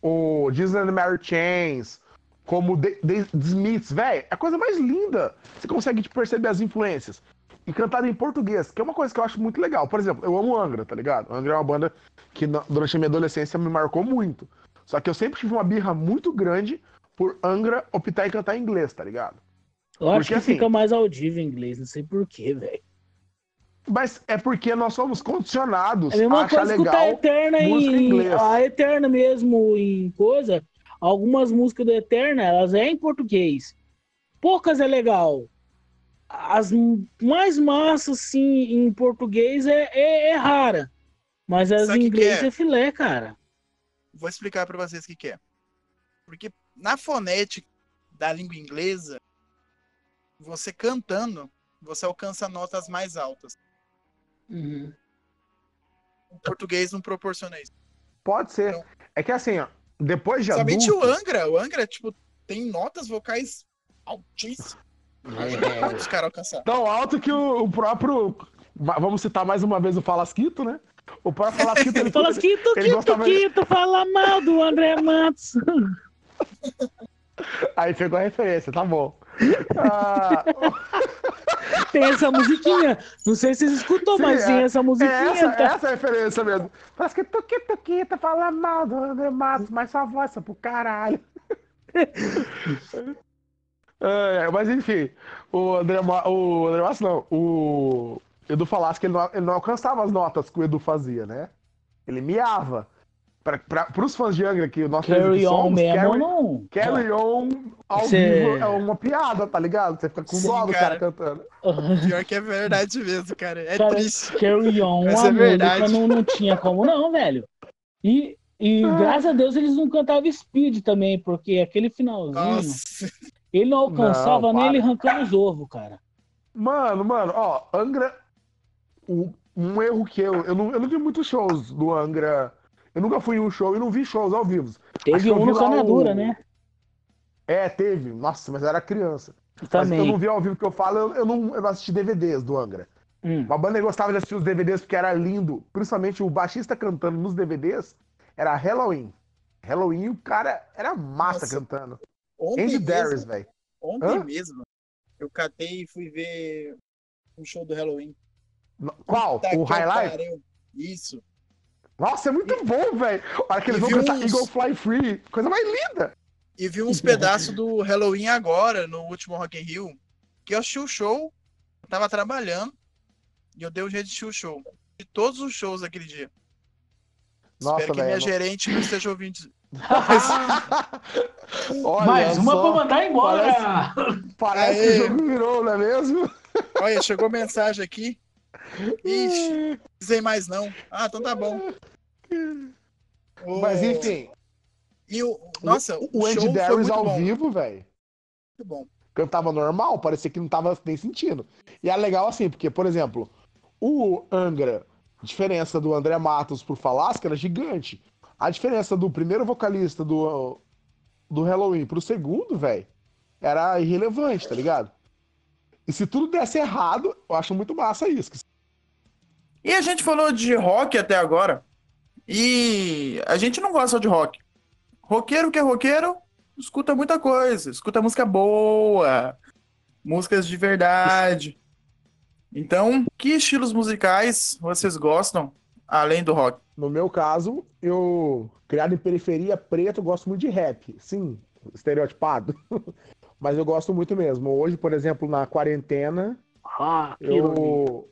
[SPEAKER 4] o Disney Mary Chains, como The, The- The Smiths, velho, é a coisa mais linda. Você consegue tipo, perceber as influências. E cantado em português, que é uma coisa que eu acho muito legal. Por exemplo, eu amo Angra, tá ligado? Angra é uma banda que durante a minha adolescência me marcou muito. Só que eu sempre tive uma birra muito grande por Angra optar em cantar em inglês, tá ligado?
[SPEAKER 3] Eu acho
[SPEAKER 4] Porque,
[SPEAKER 3] que
[SPEAKER 4] assim-
[SPEAKER 3] fica mais audível em inglês, não sei porquê, velho.
[SPEAKER 4] Mas é porque nós somos condicionados
[SPEAKER 3] É a mesma
[SPEAKER 4] a achar
[SPEAKER 3] coisa escutar a
[SPEAKER 4] legal.
[SPEAKER 3] Eterna
[SPEAKER 4] música em
[SPEAKER 3] em.
[SPEAKER 4] inglês.
[SPEAKER 3] A Eterna mesmo em coisa. Algumas músicas do Eterna, elas é em português. Poucas é legal. As mais massas, sim, em português é, é, é rara. Mas as
[SPEAKER 2] Sabe
[SPEAKER 3] em inglês
[SPEAKER 2] é?
[SPEAKER 3] é filé, cara.
[SPEAKER 2] Vou explicar pra vocês o que, que é. Porque na fonética da língua inglesa, você cantando, você alcança notas mais altas.
[SPEAKER 3] Uhum.
[SPEAKER 2] O português não proporciona isso.
[SPEAKER 4] Pode ser.
[SPEAKER 2] Não.
[SPEAKER 4] É que assim, ó, depois de
[SPEAKER 2] Somente
[SPEAKER 4] adulto...
[SPEAKER 2] o Angra, o Angra, tipo, tem notas vocais altíssimas.
[SPEAKER 3] É.
[SPEAKER 2] Os caras alcançar.
[SPEAKER 4] Tão alto que o, o próprio. Vamos citar mais uma vez o Falasquito, né? O próprio Falasquito ele
[SPEAKER 3] Fala Quito,
[SPEAKER 4] ele
[SPEAKER 3] Quito,
[SPEAKER 4] gostava-
[SPEAKER 3] Quito, fala mal do André Matos.
[SPEAKER 4] Aí pegou a referência, tá bom. Ah,
[SPEAKER 3] Tem essa musiquinha. Não sei se vocês escutou,
[SPEAKER 4] Sim,
[SPEAKER 3] mas
[SPEAKER 4] é-
[SPEAKER 3] tem essa
[SPEAKER 4] é
[SPEAKER 3] musiquinha.
[SPEAKER 4] essa,
[SPEAKER 3] tá?
[SPEAKER 4] essa é a referência mesmo. Falasquito, Quito, Quito, fala mal do André Matos, mas sua voz é pro caralho. É, mas enfim, o André, Ma- o André Matos não, o Edu Falasco ele não, ele não alcançava as notas que o Edu fazia, né? Ele miava. Para os fãs de Angra, que três aqui
[SPEAKER 3] Carry on
[SPEAKER 4] somos,
[SPEAKER 3] mesmo,
[SPEAKER 4] carry,
[SPEAKER 3] não.
[SPEAKER 4] carry on ao
[SPEAKER 3] Cê-
[SPEAKER 4] vivo é uma piada, tá ligado? Você fica com
[SPEAKER 2] Sim,
[SPEAKER 4] dó do cara
[SPEAKER 2] cara.
[SPEAKER 4] cantando.
[SPEAKER 2] Pior que é verdade mesmo, cara. É
[SPEAKER 3] Cara,
[SPEAKER 2] triste.
[SPEAKER 3] Carry on,
[SPEAKER 2] Mas
[SPEAKER 3] a
[SPEAKER 2] é verdade.
[SPEAKER 3] não, não tinha como não, velho. E, e
[SPEAKER 4] Ah.
[SPEAKER 3] graças a Deus eles não cantavam Speed também, porque aquele finalzinho,
[SPEAKER 2] Nossa.
[SPEAKER 3] Ele não alcançava
[SPEAKER 4] Não,
[SPEAKER 3] nem ele arrancando os ovos, cara.
[SPEAKER 4] Mano, mano, ó, Angra. o- um erro que eu. Eu não, eu não vi muitos shows do Angra. Eu nunca fui em um show e não vi shows ao vivo.
[SPEAKER 3] Teve um no Canadura,
[SPEAKER 4] o-
[SPEAKER 3] né?
[SPEAKER 4] É, teve. Nossa, mas eu era criança. Mas eu
[SPEAKER 3] Também.
[SPEAKER 4] não vi ao vivo que eu falo, eu, eu não, eu não assisti DVDs do Angra.
[SPEAKER 3] Hum.
[SPEAKER 4] Uma banda que gostava de assistir os DVDs porque era lindo. Principalmente o baixista cantando nos DVDs era Halloween. Halloween, o cara era massa
[SPEAKER 2] Nossa.
[SPEAKER 4] cantando.
[SPEAKER 2] Ontem
[SPEAKER 4] Andy Darius, velho.
[SPEAKER 2] ontem
[SPEAKER 4] Hã?
[SPEAKER 2] mesmo, eu catei e fui ver um show do Halloween.
[SPEAKER 4] Qual?
[SPEAKER 2] Tá
[SPEAKER 4] o
[SPEAKER 2] que
[SPEAKER 4] High Life?
[SPEAKER 2] pariu. Isso.
[SPEAKER 4] Nossa, é muito bom, velho. A hora que eles
[SPEAKER 2] E
[SPEAKER 4] vão cantar
[SPEAKER 2] uns-
[SPEAKER 4] Eagle Fly Free. Coisa mais linda.
[SPEAKER 2] E vi uns pedaços do Halloween agora, no último Rock in Rio, que eu assisti o show, eu tava trabalhando, e eu dei um jeito de assistir o show. De todos os shows daquele dia.
[SPEAKER 4] Nossa,
[SPEAKER 2] Espero que
[SPEAKER 4] velho,
[SPEAKER 2] minha
[SPEAKER 4] não-
[SPEAKER 2] gerente não esteja ouvindo.
[SPEAKER 4] Olha
[SPEAKER 3] Mais uma
[SPEAKER 4] só,
[SPEAKER 3] pra mandar embora.
[SPEAKER 4] Parece
[SPEAKER 2] Aê.
[SPEAKER 4] que o jogo virou, não é mesmo?
[SPEAKER 2] Olha, chegou mensagem aqui. Ixi, não precisei mais não. Ah, então tá bom. O-
[SPEAKER 4] Mas enfim,
[SPEAKER 2] E o, nossa,
[SPEAKER 4] o,
[SPEAKER 2] o,
[SPEAKER 4] o Andy Darius ao
[SPEAKER 2] bom.
[SPEAKER 4] vivo, velho,
[SPEAKER 2] Muito bom.
[SPEAKER 4] cantava normal, parecia que não tava nem sentindo. E é legal assim, porque, por exemplo, o Angra, diferença do André Matos pro Falasca era gigante. A diferença do primeiro vocalista do, do Halloween pro segundo, velho, era irrelevante, tá ligado? E se tudo desse errado, eu acho muito massa isso.
[SPEAKER 2] E a gente falou de rock até agora. E a gente não gosta de rock. Roqueiro que é roqueiro, escuta muita coisa. Escuta música boa, músicas de verdade. Então, que estilos musicais vocês gostam além do rock?
[SPEAKER 4] No meu caso, eu, criado em periferia preta, eu gosto muito de rap. Sim, estereotipado. Mas eu gosto muito mesmo. Hoje, por exemplo, na quarentena,
[SPEAKER 3] Ah,
[SPEAKER 4] eu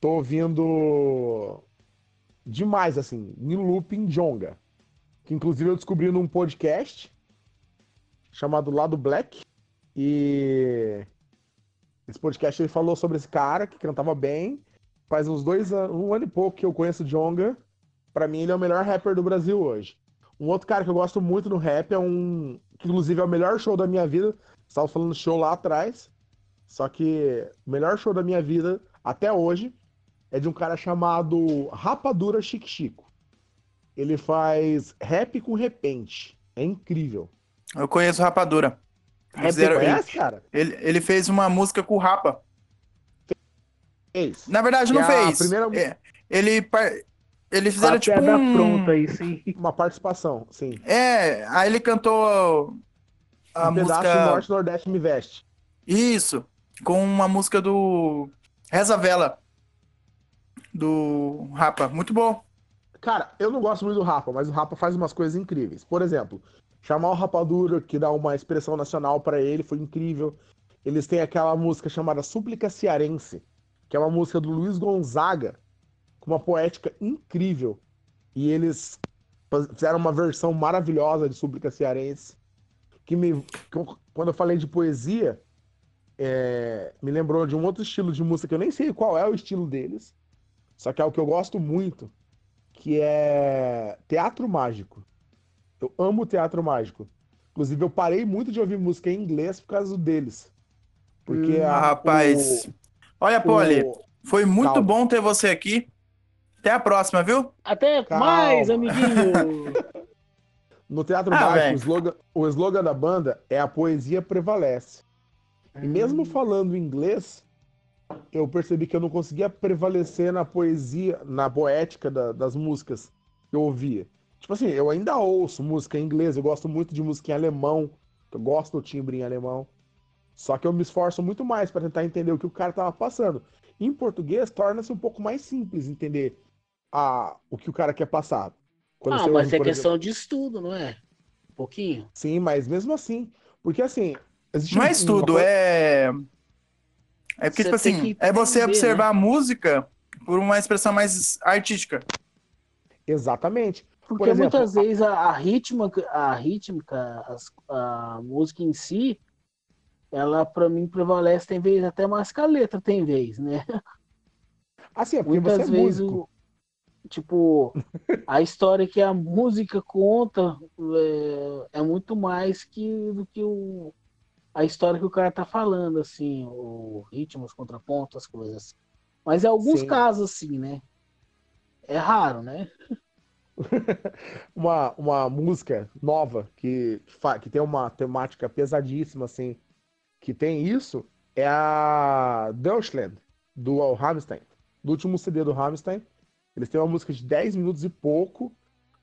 [SPEAKER 4] tô ouvindo demais, assim, em looping Jonga. Que inclusive eu descobri num podcast chamado Lado Black. E esse podcast ele falou sobre esse cara que cantava bem. Faz uns dois anos, um ano e pouco que eu conheço o Jonga. Pra mim, ele é o melhor rapper do Brasil hoje. Um outro cara que eu gosto muito no rap é um. Que inclusive é o melhor show da minha vida. Estava falando show lá atrás. Só que o melhor show da minha vida até hoje é de um cara chamado Rapadura Chique Chico. Ele faz rap com repente. É incrível.
[SPEAKER 2] Eu conheço Rapadura.
[SPEAKER 3] Rap
[SPEAKER 2] Fizeram-
[SPEAKER 4] Conhece, cara?
[SPEAKER 2] ele, ele fez uma música com o Rapa.
[SPEAKER 4] Fez.
[SPEAKER 2] Na verdade, não fez.
[SPEAKER 4] primeira-
[SPEAKER 2] É, ele, ele fizeram
[SPEAKER 3] A
[SPEAKER 2] tipo
[SPEAKER 3] piada
[SPEAKER 2] um...
[SPEAKER 3] pronta aí, sim.
[SPEAKER 4] Uma participação, sim.
[SPEAKER 2] É, aí ele cantou a
[SPEAKER 4] um pedaço
[SPEAKER 2] música...
[SPEAKER 4] do Norte Nordeste me veste.
[SPEAKER 2] Isso, com uma música do Reza Vela, do Rapa. Muito bom.
[SPEAKER 4] Cara, eu não gosto muito do Rapa, mas o Rapa faz umas coisas incríveis. Por exemplo, chamar o Rapadura, que dá uma expressão nacional pra ele, foi incrível. Eles têm aquela música chamada Súplica Cearense, que é uma música do Luiz Gonzaga, com uma poética incrível. E eles fizeram uma versão maravilhosa de Súplica Cearense, que me, que eu- quando eu falei de poesia, é, me lembrou de um outro estilo de música que eu nem sei qual é o estilo deles, só que é o que eu gosto muito, que é teatro mágico. Eu amo teatro mágico. Inclusive, eu parei muito de ouvir música em inglês por causa deles. Porque
[SPEAKER 3] Hum,
[SPEAKER 4] a-
[SPEAKER 2] Ah, rapaz. Olha,
[SPEAKER 4] o-
[SPEAKER 2] Poli,
[SPEAKER 4] o-
[SPEAKER 2] foi muito
[SPEAKER 4] Calma.
[SPEAKER 2] bom ter você aqui. Até a próxima, viu?
[SPEAKER 3] Até
[SPEAKER 4] Calma.
[SPEAKER 3] mais, amiguinho.
[SPEAKER 4] no Teatro
[SPEAKER 2] Ah, velho.
[SPEAKER 4] o slogan, o slogan da banda é a poesia prevalece. E mesmo falando inglês, eu percebi que eu não conseguia prevalecer na poesia, na poética da- das músicas que eu ouvia. Tipo assim, eu ainda ouço música em inglês, eu gosto muito de música em alemão, eu gosto do timbre em alemão. Só que eu me esforço muito mais para tentar entender o que o cara tava passando. Em português, torna-se um pouco mais simples entender a, o que o cara quer passar. Quando
[SPEAKER 3] ah,
[SPEAKER 4] você
[SPEAKER 3] mas
[SPEAKER 4] ouve,
[SPEAKER 3] é questão de estudo, não é? Um pouquinho.
[SPEAKER 4] Sim, mas mesmo assim. Porque assim.
[SPEAKER 2] é
[SPEAKER 4] um- coisa-
[SPEAKER 2] é. É porque,
[SPEAKER 3] Você
[SPEAKER 2] tipo assim,
[SPEAKER 3] que
[SPEAKER 2] é você
[SPEAKER 3] entender,
[SPEAKER 2] observar a música por uma expressão mais artística.
[SPEAKER 4] Exatamente.
[SPEAKER 3] Porque
[SPEAKER 4] Por exemplo,
[SPEAKER 3] muitas vezes a, a rítmica, a rítmica, as- a música em si, ela pra mim prevalece, tem vez até mais que a letra, tem vez, né?
[SPEAKER 4] Assim, é porque
[SPEAKER 3] Muitas
[SPEAKER 4] você é
[SPEAKER 3] vezes, o, tipo, a história que a música conta é, é muito mais que do que o, a história que o cara tá falando, assim, o ritmo, os contrapontos, as coisas. Mas em alguns
[SPEAKER 4] Sim.
[SPEAKER 3] casos, assim, né? É raro, né?
[SPEAKER 4] Uma, uma música nova que, que, tem uma temática pesadíssima, assim, que tem isso, é a Deutschland, do Rammstein. Do último CD do Rammstein. Eles têm uma música de 10 minutos e pouco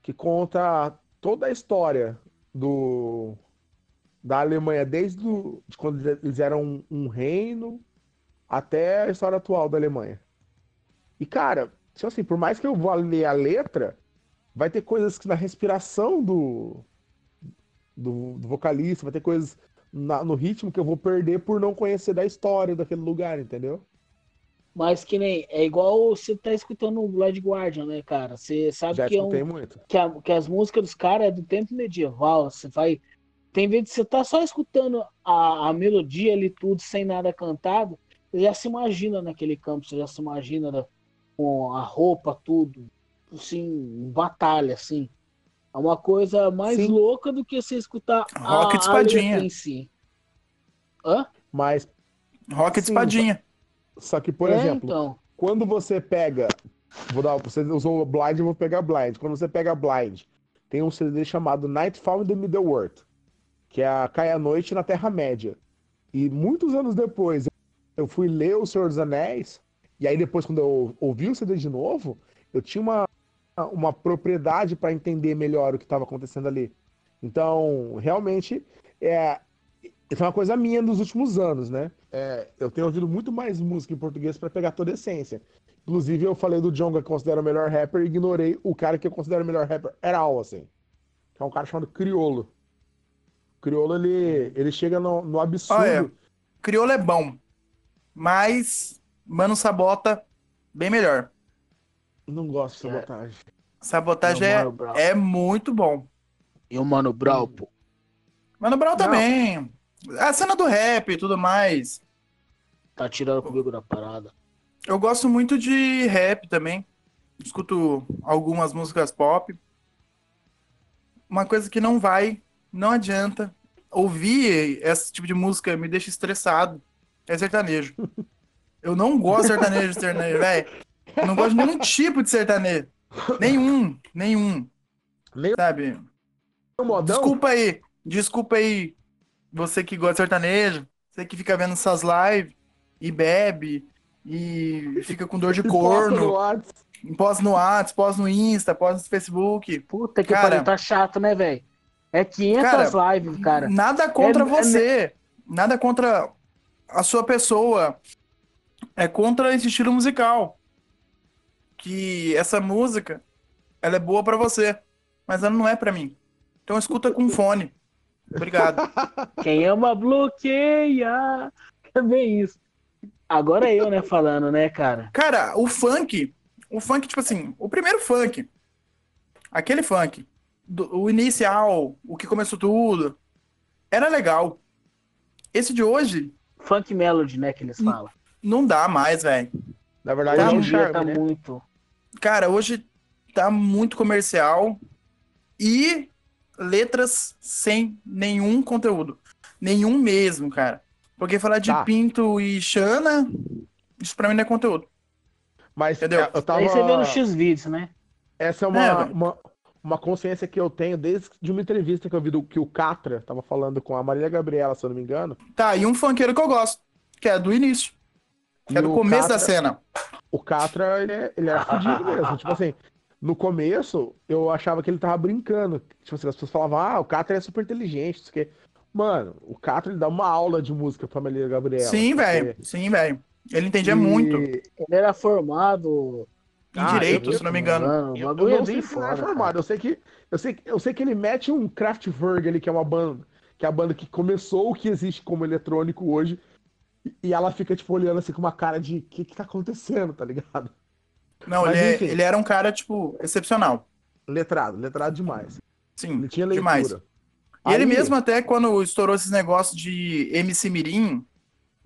[SPEAKER 4] que conta toda a história do da Alemanha, desde o, de quando eles eram um, um reino até a história atual da Alemanha. E, cara, tipo assim, por mais que eu vá ler a letra, vai ter coisas que na respiração do, do, do vocalista, vai ter coisas na- no ritmo que eu vou perder por não conhecer da história daquele lugar, entendeu?
[SPEAKER 3] Mas que nem. É igual você tá escutando o Blood Guardian, né, cara? Você sabe
[SPEAKER 4] Já
[SPEAKER 3] que, é um,
[SPEAKER 4] muito.
[SPEAKER 3] que, a- que as músicas dos caras é do tempo medieval. Você vai. Tem vezes que você tá só escutando a, a melodia ali, tudo, sem nada cantado. Você já se imagina naquele campo, você já se imagina com a roupa, tudo. Assim, batalha, assim. É uma coisa mais
[SPEAKER 4] Sim.
[SPEAKER 3] louca do que você escutar
[SPEAKER 2] Rock
[SPEAKER 3] a,
[SPEAKER 2] de
[SPEAKER 3] a
[SPEAKER 2] espadinha.
[SPEAKER 3] em si. Hã?
[SPEAKER 4] Mas,
[SPEAKER 2] Rock de
[SPEAKER 4] Sim,
[SPEAKER 2] espadinha.
[SPEAKER 4] só que, por
[SPEAKER 3] é,
[SPEAKER 4] exemplo,
[SPEAKER 3] então.
[SPEAKER 4] quando você pega. Vou dar, você usou o Blind, eu vou pegar Blind. Quando você pega Blind, tem um CD chamado Nightfall in the Middle Earth, que é a Cai à Noite na Terra-média. E muitos anos depois, eu fui ler O Senhor dos Anéis, e aí depois, quando eu ouvi o CD de novo, eu tinha uma, uma propriedade para entender melhor o que estava acontecendo ali. Então, realmente, é, isso é uma coisa minha dos últimos anos, né? É, eu tenho ouvido muito mais música em português para pegar toda a essência. Inclusive, eu falei do Jonga que eu considero o melhor rapper e ignorei o cara que eu considero o melhor rapper era assim. Que é um cara chamado Criolo. Criolo, ele, ele chega no, no absurdo.
[SPEAKER 2] Olha, Crioulo é bom, mas Mano Sabota, bem melhor.
[SPEAKER 4] Não gosto de
[SPEAKER 3] É.
[SPEAKER 4] sabotagem.
[SPEAKER 2] Sabotagem é, é muito bom.
[SPEAKER 3] E o Mano Brown, pô.
[SPEAKER 2] Mano Brown também. A cena do rap e tudo mais.
[SPEAKER 3] Tá tirando comigo da parada.
[SPEAKER 2] Eu gosto muito de rap também. Escuto algumas músicas pop. Uma coisa que não vai, não adianta. Ouvir esse tipo de música me deixa estressado. É sertanejo. Eu não gosto de sertanejo, sertanejo, velho. Eu não gosto de nenhum tipo de sertanejo. Nenhum, nenhum. Sabe?
[SPEAKER 4] modão?
[SPEAKER 2] Desculpa aí, desculpa aí, você que gosta de sertanejo, você que fica vendo essas lives e bebe e fica com dor de corno, posta no WhatsApp, posta no Insta, posta no Facebook.
[SPEAKER 3] Puta que
[SPEAKER 2] Cara.
[SPEAKER 3] pariu, tá chato, né, velho? É 500 lives, cara.
[SPEAKER 2] Nada contra
[SPEAKER 3] É- é-
[SPEAKER 2] você, nada contra a sua pessoa, é contra esse estilo musical. Que essa música, ela é boa pra você, mas ela não é pra mim. Então escuta com fone. Obrigado.
[SPEAKER 3] Quem ama bloqueia. É bem isso. Agora é eu, né, falando, né, cara?
[SPEAKER 2] Cara, o funk, o funk, tipo assim, o primeiro funk, aquele funk, do- o inicial, o que começou tudo, era legal. Esse de hoje,
[SPEAKER 3] Funk Melody, né, que eles falam.
[SPEAKER 2] não dá mais, velho.
[SPEAKER 4] Na verdade,
[SPEAKER 2] Tá
[SPEAKER 4] é
[SPEAKER 3] Hoje
[SPEAKER 4] um charme,
[SPEAKER 3] tá
[SPEAKER 4] né?
[SPEAKER 3] muito.
[SPEAKER 2] Cara, hoje tá muito comercial e letras sem nenhum conteúdo. Nenhum mesmo, cara. Porque falar de
[SPEAKER 4] Tá.
[SPEAKER 2] Pinto e Xana, isso pra mim não é conteúdo.
[SPEAKER 4] Mas
[SPEAKER 2] Entendeu?
[SPEAKER 4] é, eu tava...
[SPEAKER 3] Aí você vê no X-Vídeos, né?
[SPEAKER 4] Essa é uma,
[SPEAKER 2] É,
[SPEAKER 4] uma, uma consciência que eu tenho desde de uma entrevista que eu vi do que o Catra tava falando com a Marília Gabriela, se eu não me engano.
[SPEAKER 2] Tá, e um funkeiro que eu gosto, que é do início. É do começo da
[SPEAKER 4] Catra-
[SPEAKER 2] cena.
[SPEAKER 4] O Catra, ele, é- ele era fudido mesmo. Tipo assim, no começo, eu achava que ele tava brincando. Tipo assim, as pessoas falavam, ah, o Catra é super inteligente, não sei o quê. Mano, o Catra, ele dá uma aula de música pra Marília Gabriela.
[SPEAKER 2] Sim,
[SPEAKER 4] porque-
[SPEAKER 2] velho. Sim, velho. Ele entendia
[SPEAKER 4] E-
[SPEAKER 2] muito
[SPEAKER 3] Ele era formado.
[SPEAKER 2] em
[SPEAKER 4] Ah,
[SPEAKER 2] direito,
[SPEAKER 4] eu-
[SPEAKER 2] se não me engano.
[SPEAKER 3] Mano,
[SPEAKER 4] Eu, eu
[SPEAKER 3] bagulho é
[SPEAKER 4] não sei se ele é
[SPEAKER 3] foda.
[SPEAKER 4] formado.
[SPEAKER 3] cara.
[SPEAKER 4] Eu sei que eu sei, que- eu sei que ele mete um Kraftwerk ali, que é uma banda, que é a banda que começou o que existe como eletrônico hoje. E- ela fica, tipo, olhando assim com uma cara de o que que tá acontecendo, tá ligado?
[SPEAKER 2] Não,
[SPEAKER 4] Mas,
[SPEAKER 2] ele, é-
[SPEAKER 4] enfim.
[SPEAKER 2] ele era um cara, tipo, excepcional.
[SPEAKER 4] Letrado, letrado demais.
[SPEAKER 2] Sim,
[SPEAKER 4] Ele tinha leitura.
[SPEAKER 2] demais. E ele
[SPEAKER 4] Aí-
[SPEAKER 2] mesmo até quando estourou esses negócios de MC Mirim,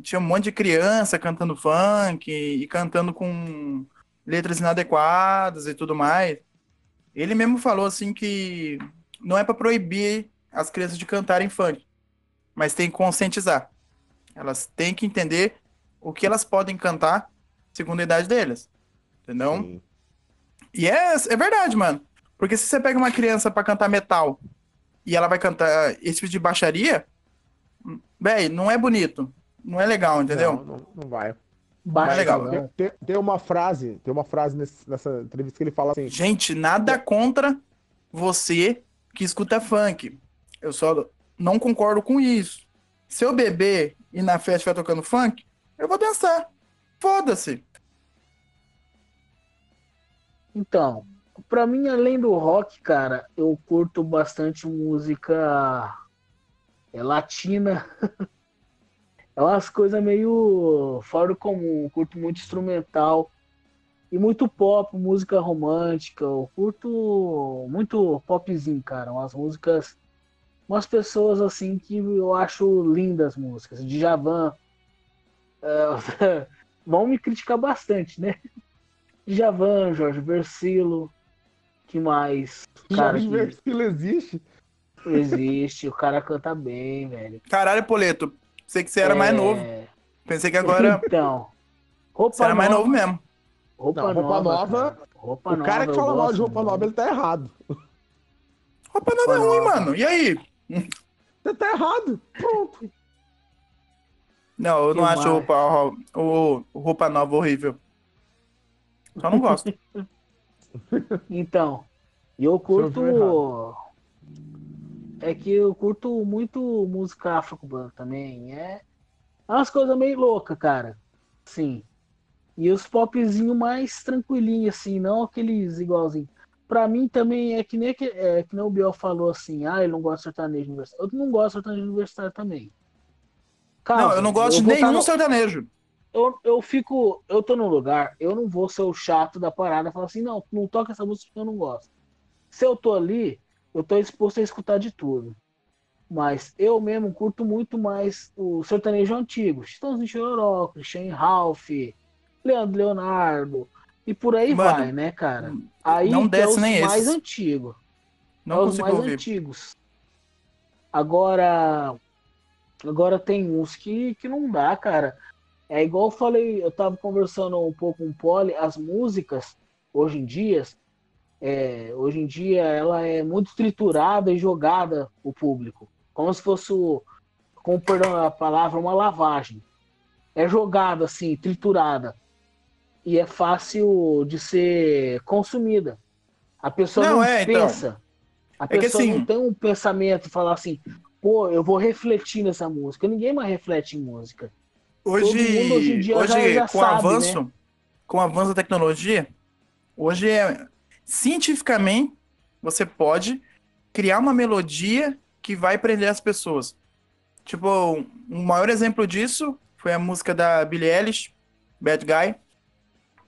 [SPEAKER 2] tinha um monte de criança cantando funk e cantando com letras inadequadas e tudo mais. Ele mesmo falou assim que não é pra proibir as crianças de cantarem funk, mas tem que conscientizar. Elas têm que entender o que elas podem cantar segundo a idade deles. Entendeu?
[SPEAKER 4] Sim.
[SPEAKER 2] E é, é verdade, mano. Porque se você pega uma criança pra cantar metal e ela vai cantar esse tipo de baixaria, véi, não é bonito. Não é legal, entendeu?
[SPEAKER 4] Não, não, não vai.
[SPEAKER 3] Baixa
[SPEAKER 2] legal.
[SPEAKER 3] não.
[SPEAKER 4] Tem, tem- tem uma frase, tem uma frase nesse- nessa entrevista que ele fala assim:
[SPEAKER 2] Gente, nada contra você que escuta funk. Eu só não concordo com isso. Se eu beber e na festa estiver tocando funk, eu vou dançar. Foda-se.
[SPEAKER 3] Então, pra mim, além do rock, cara, eu curto bastante música é, latina. É umas coisas meio fora do comum. Eu curto muito instrumental e muito pop, música romântica. Eu curto muito popzinho, cara. Umas músicas, umas pessoas assim que eu acho lindas músicas. Djavan. É, vão me criticar bastante, né? Djavan, Jorge Versilo, que mais? Cara,
[SPEAKER 4] Jorge
[SPEAKER 3] que
[SPEAKER 4] Versilo existe.
[SPEAKER 3] existe, o cara canta bem, velho.
[SPEAKER 2] Caralho, Poleto. Sei que você era mais
[SPEAKER 3] É,
[SPEAKER 2] novo. Pensei que agora
[SPEAKER 3] Então, roupa
[SPEAKER 2] você era mais
[SPEAKER 3] nova,
[SPEAKER 2] novo mesmo.
[SPEAKER 3] Roupa,
[SPEAKER 4] Não, roupa
[SPEAKER 3] nova,
[SPEAKER 4] nova.
[SPEAKER 3] Roupa
[SPEAKER 4] o cara
[SPEAKER 3] nova,
[SPEAKER 4] que fala mal de roupa nova, ele tá errado.
[SPEAKER 2] Roupa nova é ruim,
[SPEAKER 3] nova.
[SPEAKER 2] mano. E aí?
[SPEAKER 4] Você tá errado. Pronto.
[SPEAKER 2] Não, eu
[SPEAKER 3] Que
[SPEAKER 2] não acho roupa, o, roupa nova horrível. Só não gosto.
[SPEAKER 3] Então, e eu curto. É que eu curto muito música afro-cubana também. É é umas coisas meio loucas, cara. Sim. E os popzinho mais tranquilinhos, assim, não aqueles igualzinho. Pra mim também é que nem, que, é, que nem o Biel falou assim, ah, ele não gosta de sertanejo universitário. Eu não gosto de sertanejo universitário também.
[SPEAKER 2] não, eu não gosto de
[SPEAKER 3] vou tá
[SPEAKER 2] nenhum
[SPEAKER 3] no-
[SPEAKER 2] sertanejo.
[SPEAKER 3] eu, eu fico, eu tô num lugar, eu não vou ser o chato da parada, falar assim, não, não toca essa música que eu não gosto. Se eu tô ali, eu tô disposto a escutar de tudo. Mas eu mesmo curto muito mais o sertanejo antigo. Chitãozinho Chororó, Christian Ralph, Leandro Leonardo, e por aí
[SPEAKER 2] Mano,
[SPEAKER 3] vai, né, cara? Aí
[SPEAKER 2] não
[SPEAKER 3] é
[SPEAKER 2] desce
[SPEAKER 3] os
[SPEAKER 2] nem
[SPEAKER 3] mais
[SPEAKER 2] esses.
[SPEAKER 3] antigos.
[SPEAKER 2] Não
[SPEAKER 3] é os mais
[SPEAKER 2] ouvir.
[SPEAKER 3] antigos. Agora, agora tem uns que, que não dá, cara. É igual eu falei, eu tava conversando um pouco com o Poli, as músicas, hoje em dia, é, hoje em dia ela é muito triturada e jogada o público. Como se fosse, o- com perdão a palavra, uma lavagem. É jogada assim, triturada. E é fácil de ser consumida. A pessoa
[SPEAKER 2] Não,
[SPEAKER 3] não,
[SPEAKER 2] é, então.
[SPEAKER 3] pensa. A
[SPEAKER 2] que
[SPEAKER 3] pessoa
[SPEAKER 2] assim-
[SPEAKER 3] não tem um pensamento e falar assim, pô, eu vou refletir nessa música. Ninguém mais reflete em música.
[SPEAKER 2] Hoje,
[SPEAKER 3] mundo hoje dia
[SPEAKER 2] hoje
[SPEAKER 3] já- já
[SPEAKER 2] com o
[SPEAKER 3] sabe, né?
[SPEAKER 2] avanço, com o avanço da tecnologia, hoje é cientificamente você pode criar uma melodia que vai prender as pessoas. Tipo, um maior exemplo disso foi a música da Billie Eilish, Bad Guy.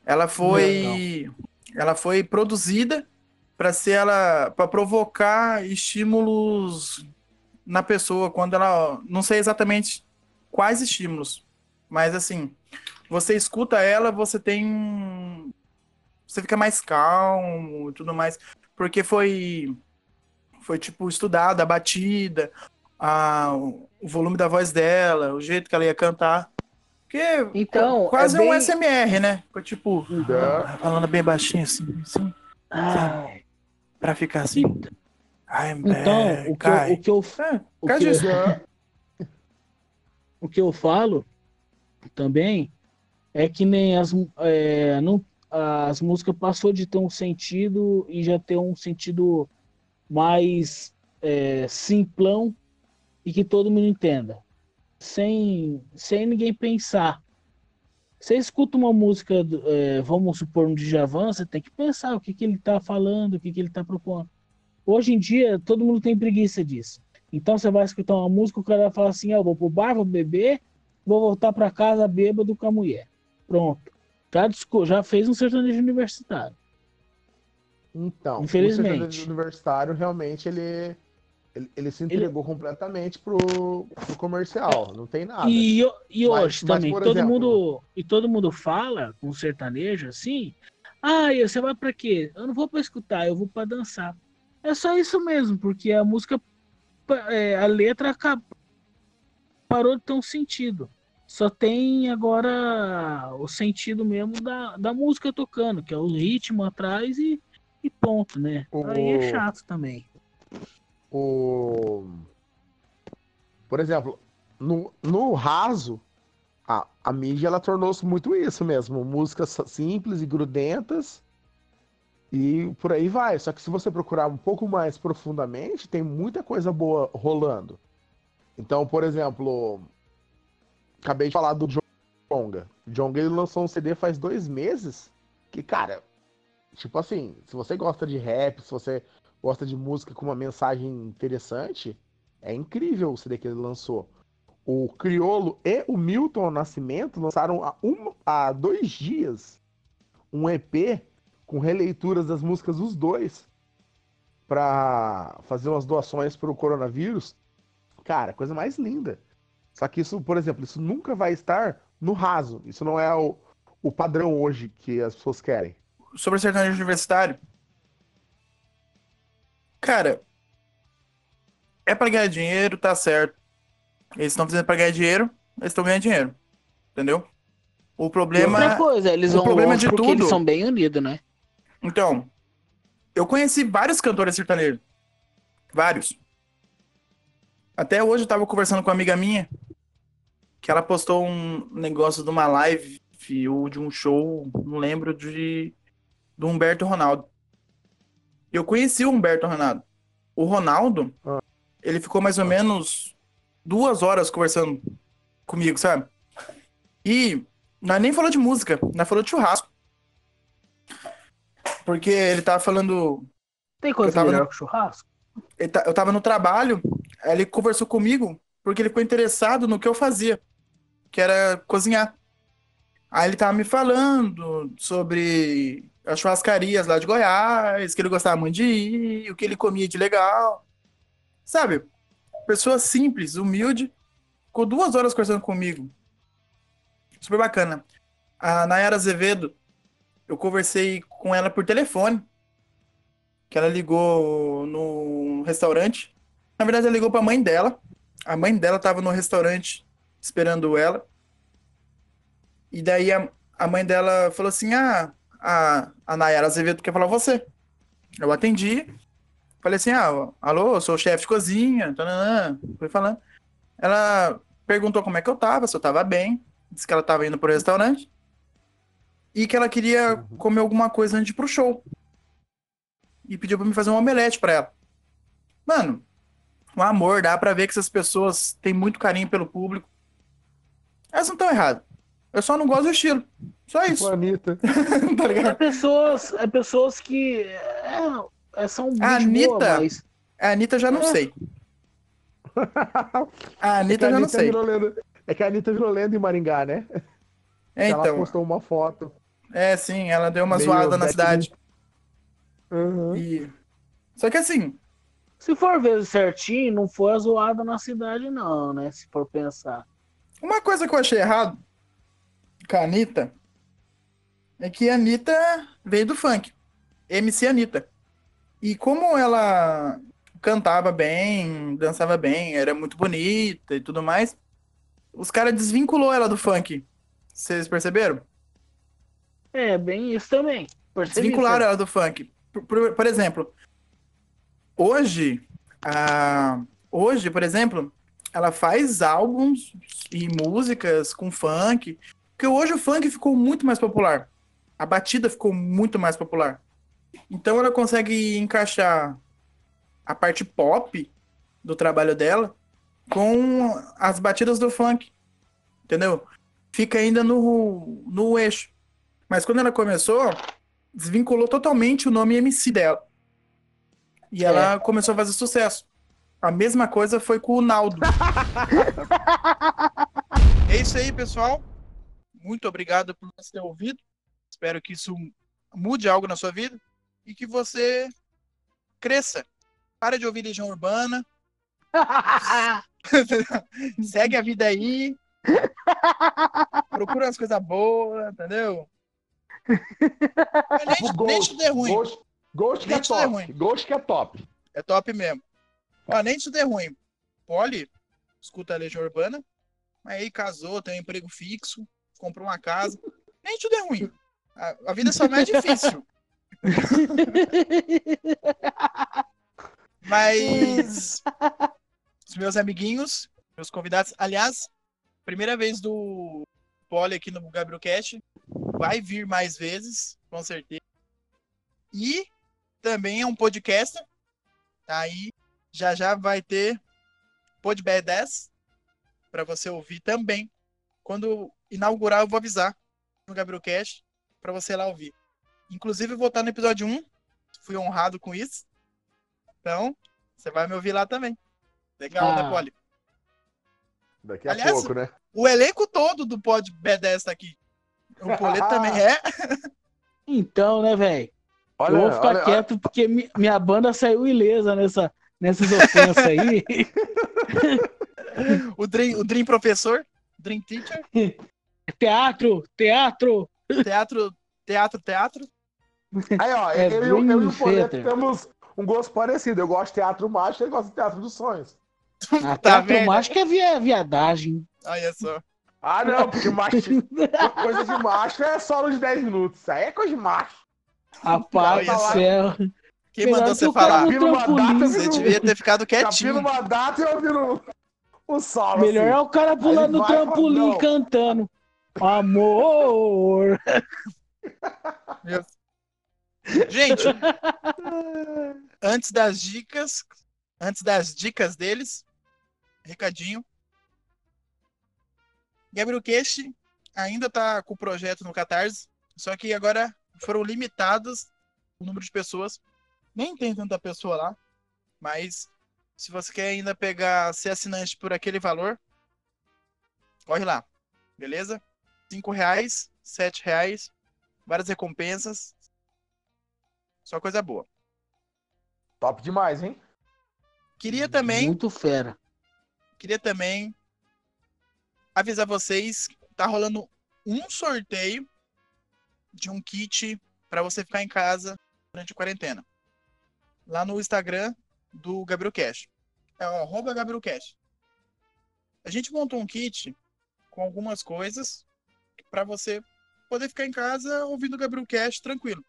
[SPEAKER 2] Ela foi ela foi produzida para ser ela para provocar estímulos na pessoa quando ela não sei exatamente quais estímulos, mas assim, você escuta ela, você tem você fica mais calmo e tudo mais, porque foi Foi, tipo, estudado, a batida, a, o volume da voz dela, o jeito que ela ia cantar. Porque
[SPEAKER 3] Então,
[SPEAKER 2] qu- quase
[SPEAKER 3] é
[SPEAKER 2] um
[SPEAKER 3] bem-
[SPEAKER 2] SMR, né? Ficou tipo,
[SPEAKER 4] É.
[SPEAKER 2] falando bem baixinho assim, assim,
[SPEAKER 3] Ah,
[SPEAKER 2] pra ficar assim. I'm
[SPEAKER 3] então,
[SPEAKER 2] back,
[SPEAKER 3] o que, eu,
[SPEAKER 2] ai.
[SPEAKER 3] o que eu
[SPEAKER 2] É,
[SPEAKER 3] o que eu- o que eu falo também é que nem as, é, não, as músicas passou de ter um sentido e já ter um sentido mais é, simplão e que todo mundo entenda, sem, sem ninguém pensar. Você escuta uma música, é, vamos supor, um Djavan, você tem que pensar o que, que ele está falando, o que, que ele está propondo. Hoje em dia, todo mundo tem preguiça disso. Então você vai escutar uma música, o cara vai falar assim, ah, eu vou pro bar, vou beber, vou voltar para casa bêbado com a mulher. Pronto. Já, já fez um sertanejo universitário.
[SPEAKER 4] Então,
[SPEAKER 3] Infelizmente.
[SPEAKER 4] o sertanejo universitário realmente ele, ele, ele se entregou completamente pro, pro comercial, não tem nada.
[SPEAKER 3] E, e hoje
[SPEAKER 4] mas,
[SPEAKER 3] também, todo
[SPEAKER 4] exemplo-
[SPEAKER 3] mundo e todo mundo fala com sertanejo assim, ah, você vai para quê? Eu não vou para escutar, eu vou para dançar. É só isso mesmo, porque a música, é, a letra acabou, parou de ter um sentido. Só tem agora o sentido mesmo da, da música tocando, que é o ritmo atrás e, e ponto, né?
[SPEAKER 4] O-
[SPEAKER 3] Aí é chato também.
[SPEAKER 4] O... Por exemplo, no, no raso, a, a mídia ela tornou-se muito isso mesmo. Músicas simples e grudentas. E por aí vai. Só que se você procurar um pouco mais profundamente, tem muita coisa boa rolando. Então, por exemplo, acabei de falar do Jonga. Jonga ele lançou um CD faz dois meses. Que, cara, tipo assim, se você gosta de rap, se você gosta de música com uma mensagem interessante, é incrível o CD que ele lançou. O Criolo e o Milton Nascimento lançaram há, um, há dois dias um EP com releituras das músicas dos dois para fazer umas doações para o coronavírus. Cara, coisa mais linda. Só que isso, por exemplo, isso nunca vai estar no raso. Isso não é o, o padrão hoje que as pessoas querem.
[SPEAKER 2] sobre sertanejo universitário. Cara, é pra ganhar dinheiro, tá certo. Eles estão fazendo pra ganhar dinheiro, eles estão ganhando dinheiro. Entendeu? O problema.
[SPEAKER 3] Outra coisa, eles
[SPEAKER 2] o
[SPEAKER 3] vão
[SPEAKER 2] problema de tudo-
[SPEAKER 3] eles são bem unidos, né?
[SPEAKER 2] Então, eu conheci vários cantores sertanejos. Vários. Até hoje eu tava conversando com uma amiga minha que ela postou um negócio de uma live ou de um show, não lembro, de do Humberto Ronaldo. Eu conheci o Humberto Ronaldo. O Ronaldo,
[SPEAKER 4] Ah.
[SPEAKER 2] ele ficou mais ou menos duas horas conversando comigo, sabe? E nós nem falou de música, nós falou de churrasco. Porque ele tava falando.
[SPEAKER 3] Tem coisa melhor
[SPEAKER 2] no-
[SPEAKER 3] que churrasco?
[SPEAKER 2] tá- eu tava no trabalho, aí ele conversou comigo porque ele ficou interessado no que eu fazia, que era cozinhar. Aí ele tava me falando sobre as churrascarias lá de Goiás, que ele gostava muito de ir, o que ele comia de legal. Sabe? Pessoa simples, humilde, ficou duas horas conversando comigo. Super bacana. A Nayara Azevedo, eu conversei com ela por telefone que ela ligou no restaurante. Na verdade, ela ligou pra mãe dela. A mãe dela tava no restaurante esperando ela. E daí a, a mãe dela falou assim: Ah, a, a Nayara Azevedo quer falar com você. Eu atendi. Falei assim: Ah, alô, eu sou o chefe de cozinha. tananã. Foi falando. Ela perguntou como é que eu tava, se eu tava bem. Disse que ela tava indo pro restaurante. E que ela queria comer alguma coisa antes de ir pro show e pediu pra me fazer um omelete pra ela. Mano, um amor, dá pra ver que essas pessoas têm muito carinho pelo público. Elas não estão erradas. Eu só não gosto do estilo. Só isso,
[SPEAKER 4] Anitta.
[SPEAKER 2] tá
[SPEAKER 3] É
[SPEAKER 2] ligado?
[SPEAKER 3] pessoas, é pessoas que é, é, são
[SPEAKER 2] A
[SPEAKER 3] boa,
[SPEAKER 2] Anitta-
[SPEAKER 3] mas
[SPEAKER 2] A Anitta já não
[SPEAKER 3] É.
[SPEAKER 2] sei. A
[SPEAKER 4] É
[SPEAKER 2] Anitta
[SPEAKER 4] a
[SPEAKER 2] já não
[SPEAKER 4] Anitta
[SPEAKER 2] sei.
[SPEAKER 4] virou lenda- É que a Anitta virou lenda em Maringá, né?
[SPEAKER 2] É,
[SPEAKER 4] Ela
[SPEAKER 2] então.
[SPEAKER 4] postou uma foto.
[SPEAKER 2] É, sim, ela deu uma
[SPEAKER 4] Meio
[SPEAKER 2] zoada na cidade.
[SPEAKER 4] Uhum.
[SPEAKER 2] E... Só que assim,
[SPEAKER 3] se for ver certinho, não foi a zoada na cidade, não, né? Se for pensar.
[SPEAKER 2] Uma coisa que eu achei errado com a Anitta é que a Anitta veio do funk. MC Anitta. E como ela
[SPEAKER 5] cantava bem, dançava bem, era muito bonita e tudo mais. Os caras desvinculou ela do funk. Vocês perceberam?
[SPEAKER 3] É, bem isso também. Percebi
[SPEAKER 5] Desvincularam
[SPEAKER 3] isso.
[SPEAKER 5] ela do funk. Por, por- por exemplo, hoje, a, hoje, por exemplo, ela faz álbuns e músicas com funk, porque hoje o funk ficou muito mais popular. A batida ficou muito mais popular. Então ela consegue encaixar a parte pop do trabalho dela com as batidas do funk. Entendeu? Fica ainda no, no eixo. Mas quando ela começou, desvinculou totalmente o nome MC dela. E ela começou a fazer sucesso. A mesma coisa foi com o Naldo.
[SPEAKER 2] É isso aí, pessoal. Muito obrigado por você ter ouvido. Espero que isso mude algo na sua vida e que você cresça. Para de ouvir Legião Urbana. Segue a vida aí. Procura umas coisas boas, entendeu? Nem, nem
[SPEAKER 4] Ghost,
[SPEAKER 2] tudo é ruim.
[SPEAKER 4] Ghost, Ghost que é
[SPEAKER 2] Nem é
[SPEAKER 4] top.
[SPEAKER 2] ruim.
[SPEAKER 4] Ghost que é top.
[SPEAKER 2] É top mesmo. Ó, nem tudo é ruim. Poli, escuta a Legião Urbana, aí casou, tem um emprego fixo, comprou uma casa. Nem tudo é ruim. A, a vida só é difícil. Mas os meus amiguinhos, meus convidados, aliás, primeira vez do Poli aqui no Gabriel Cast, vai vir mais vezes, com certeza. E também é um podcaster. Aí já já vai ter Pod B10 para você ouvir também. Quando inaugurar, eu vou avisar no Gabriel Cash para você ir lá ouvir. Inclusive, eu vou estar no episódio 1. Fui honrado com isso. Então, você vai me ouvir lá também. Legal,
[SPEAKER 3] Ah.
[SPEAKER 2] né, Poli?
[SPEAKER 4] Daqui a
[SPEAKER 2] Aliás,
[SPEAKER 4] pouco, né?
[SPEAKER 2] O elenco todo do Pod B10 tá aqui. O Poleto também é.
[SPEAKER 3] Então, né, velho?
[SPEAKER 4] Olha,
[SPEAKER 3] Eu vou ficar
[SPEAKER 4] olha,
[SPEAKER 3] quieto porque mi- minha banda saiu ilesa nessa, nessas ofensas aí.
[SPEAKER 2] O Dream, o Dream Professor, Dream Teacher,
[SPEAKER 3] teatro, teatro.
[SPEAKER 2] Teatro, teatro, teatro.
[SPEAKER 4] Aí, ó,
[SPEAKER 3] É
[SPEAKER 4] eu, eu, eu e o Poleto temos um gosto parecido. Eu gosto de teatro mágico, ele gosta de teatro dos sonhos.
[SPEAKER 3] Ah,
[SPEAKER 2] Tá
[SPEAKER 3] teatro
[SPEAKER 2] vendo?
[SPEAKER 3] mágico é via, viadagem.
[SPEAKER 2] Olha só.
[SPEAKER 4] Ah, não, porque macho, coisa de macho é solo de 10 minutos. Isso aí é coisa de macho.
[SPEAKER 3] Rapaz do céu.
[SPEAKER 2] Quem mandou você falar?
[SPEAKER 3] no
[SPEAKER 4] Vira uma data,
[SPEAKER 2] Você devia ter ficado quietinho.
[SPEAKER 4] uma data e ouvindo o solo.
[SPEAKER 3] Melhor é
[SPEAKER 4] assim.
[SPEAKER 3] o cara pular
[SPEAKER 4] Aí
[SPEAKER 3] no trampolim
[SPEAKER 4] não.
[SPEAKER 3] cantando. Amor.
[SPEAKER 2] Gente, antes das dicas, antes das dicas deles, recadinho. Gabriel Queixe ainda tá com o projeto no Catarse, só que agora foram limitados o número de pessoas. Nem tem tanta pessoa lá, mas se você quer ainda pegar, ser assinante por aquele valor, corre lá, beleza? Cinco reais, sete reais, várias recompensas, só coisa boa.
[SPEAKER 4] Top demais, hein?
[SPEAKER 2] Queria também,
[SPEAKER 3] Muito fera.
[SPEAKER 2] queria também avisar vocês, tá rolando um sorteio de um kit para você ficar em casa durante a quarentena. Lá no Instagram do Gabriel Cash. É o arroba Gabriel Cash. A gente montou um kit com algumas coisas para você poder ficar em casa ouvindo o Gabriel Cash tranquilo.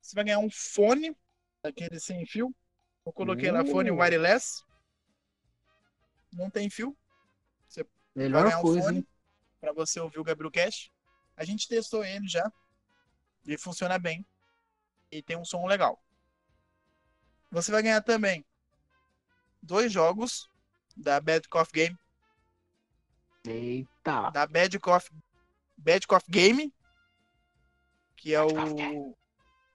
[SPEAKER 2] Você vai ganhar um fone, aquele sem fio. Eu coloquei lá fone
[SPEAKER 3] Uh.
[SPEAKER 2] wireless. Não tem fio. Vai
[SPEAKER 3] Melhor
[SPEAKER 2] ganhar um
[SPEAKER 3] coisa,
[SPEAKER 2] fone
[SPEAKER 3] hein?
[SPEAKER 2] para você ouvir o Gabriel Cash. A gente testou ele já. Ele funciona bem. E tem um som legal. Você vai ganhar também dois jogos da Bad Coffee Game.
[SPEAKER 3] Eita.
[SPEAKER 2] Da Bad Coffee, Bad Coffee Game. Que é
[SPEAKER 3] Bad
[SPEAKER 2] o.
[SPEAKER 3] Coffee Game.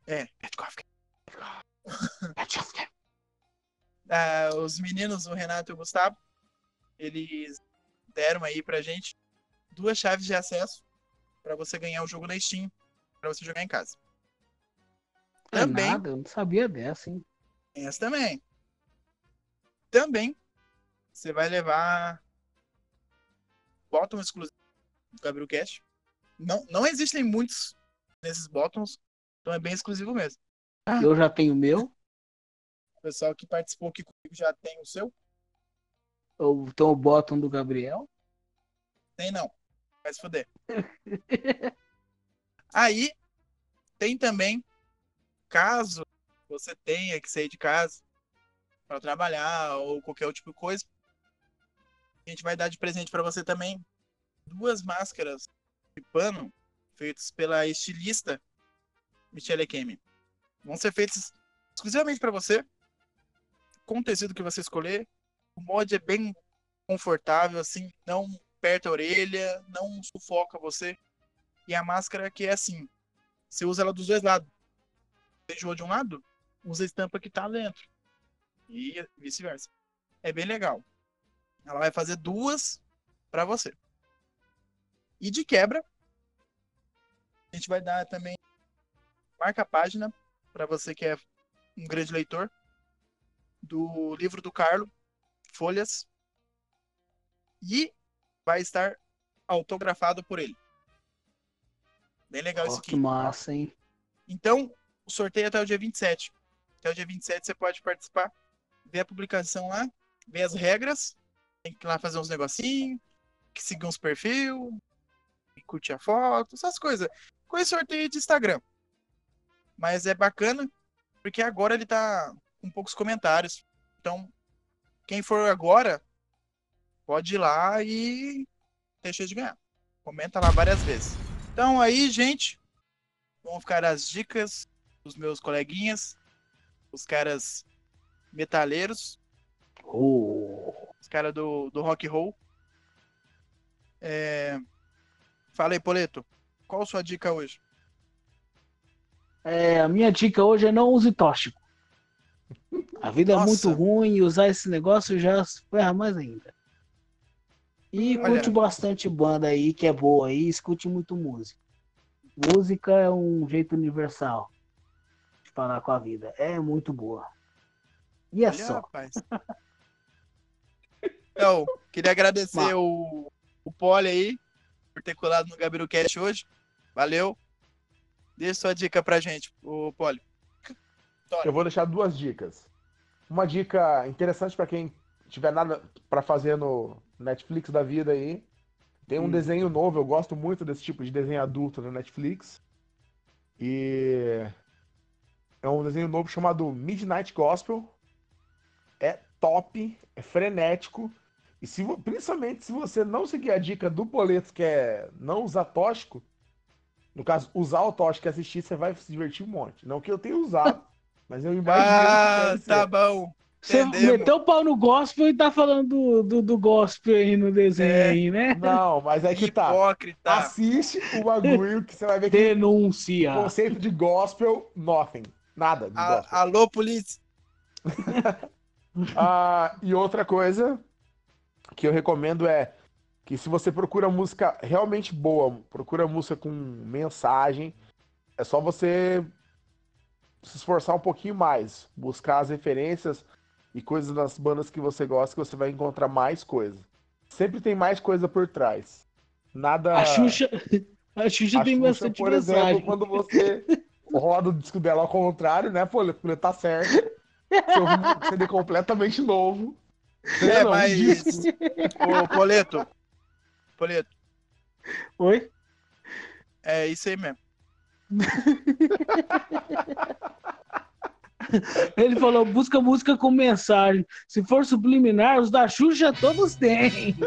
[SPEAKER 2] É, Bad Coffee Game. Ah, os meninos, o Renato e o Gustavo, eles deram aí pra gente duas chaves de acesso para você ganhar o jogo na Steam, para você jogar em casa.
[SPEAKER 3] É
[SPEAKER 2] Também,
[SPEAKER 3] nada, eu não sabia dessa, hein?
[SPEAKER 2] essa também. Também, você vai levar bottom exclusivo do Gabriel Cash. Não, não existem muitos nesses bottoms, então é bem exclusivo mesmo.
[SPEAKER 3] Eu já tenho o meu.
[SPEAKER 2] pessoal que participou aqui comigo já tem o seu?
[SPEAKER 3] Ou Então o bottom do Gabriel.
[SPEAKER 2] Tem não. Vai se fuder. Aí, tem também, caso você tenha que sair de casa para trabalhar ou qualquer outro tipo de coisa, a gente vai dar de presente para você também duas máscaras de pano feitas pela estilista Michelle Kemi. Vão ser feitas exclusivamente para você, com o tecido que você escolher. O molde é bem confortável, assim, não aperta a orelha, não sufoca você. E a máscara que é assim, você usa ela dos dois lados. Enjoou de um lado, usa a estampa que tá dentro. E vice-versa. É bem legal. Ela vai fazer duas para você. E de quebra, a gente vai dar também marca a página para você que é um grande leitor do livro do Carlo, Folhas. E vai estar autografado por ele. Bem legal isso
[SPEAKER 3] Ó,
[SPEAKER 2] aqui.
[SPEAKER 3] que massa, hein?
[SPEAKER 2] Então, o sorteio é até o dia 27. Até o dia 27 você pode participar, ver a publicação lá, ver as regras, tem que ir lá fazer uns negocinhos, que seguir uns perfil, curtir a foto, essas coisas. Esse sorteio de Instagram. Mas é bacana, porque agora ele tá com poucos comentários. Então, quem for agora, pode ir lá e deixa de ganhar. Comenta lá várias vezes. Então aí, gente, vão ficar as dicas dos meus coleguinhas, os caras metaleiros,
[SPEAKER 3] Oh.
[SPEAKER 2] Os caras do, do rock and roll. É... Fala aí, Poleto, qual a sua dica hoje?
[SPEAKER 3] É, a minha dica hoje é não use tóxico. A vida é
[SPEAKER 2] Nossa.
[SPEAKER 3] muito ruim e usar esse negócio já ferra mais ainda. E
[SPEAKER 2] Olha.
[SPEAKER 3] curte bastante banda aí, que é boa aí, escute muito música. Música é um jeito universal de falar com a vida. É muito boa. E é
[SPEAKER 2] Olha,
[SPEAKER 3] só.
[SPEAKER 2] rapaz. Então, queria agradecer o, o Poli aí por ter colado no Gabiru Cash hoje. Valeu. Dê sua dica pra gente, o Poli.
[SPEAKER 4] Eu vou deixar duas dicas. Uma dica interessante para quem tiver nada para fazer no Netflix da vida aí. Tem um
[SPEAKER 3] Hum.
[SPEAKER 4] desenho novo, eu gosto muito desse tipo de desenho adulto no Netflix. E é um desenho novo chamado Midnight Gospel. É top, é frenético. E se, principalmente se você não seguir a dica do Poleto, que é não usar tóxico, no caso, usar o tóxico e assistir, você vai se divertir um monte. Não que eu tenha usado, mas eu imagino
[SPEAKER 2] Ah, tá bom.
[SPEAKER 3] Você
[SPEAKER 2] Entendemos.
[SPEAKER 3] meteu o pau no gospel e tá falando do, do, do gospel aí no desenho
[SPEAKER 2] É.
[SPEAKER 3] aí, né?
[SPEAKER 4] Não, mas é que tá.
[SPEAKER 2] Hipócrita.
[SPEAKER 4] Assiste o bagulho que você vai ver que
[SPEAKER 3] Denúncia.
[SPEAKER 4] o conceito de gospel, nothing. Nada de
[SPEAKER 2] A-
[SPEAKER 4] gospel.
[SPEAKER 2] alô, polícia.
[SPEAKER 4] Ah, e outra coisa que eu recomendo é que se você procura música realmente boa, procura música com mensagem, é só você se esforçar um pouquinho mais, buscar as referências e coisas das bandas que você gosta, que você vai encontrar mais coisa. Sempre tem mais coisa por trás. Nada.
[SPEAKER 3] A Xuxa, a Xuxa
[SPEAKER 4] A
[SPEAKER 3] tem
[SPEAKER 4] Xuxa,
[SPEAKER 3] bastante
[SPEAKER 4] por
[SPEAKER 3] mensagem.
[SPEAKER 4] exemplo, quando você roda o disco dela ao contrário, né, pô, ele tá certo. Um CD completamente novo.
[SPEAKER 2] É,
[SPEAKER 4] Não,
[SPEAKER 2] mas. Ô, Poleto. Poleto,
[SPEAKER 3] Oi?
[SPEAKER 2] é isso aí mesmo.
[SPEAKER 3] Ele falou, busca música com mensagem. Se for subliminar, os da Xuxa todos têm.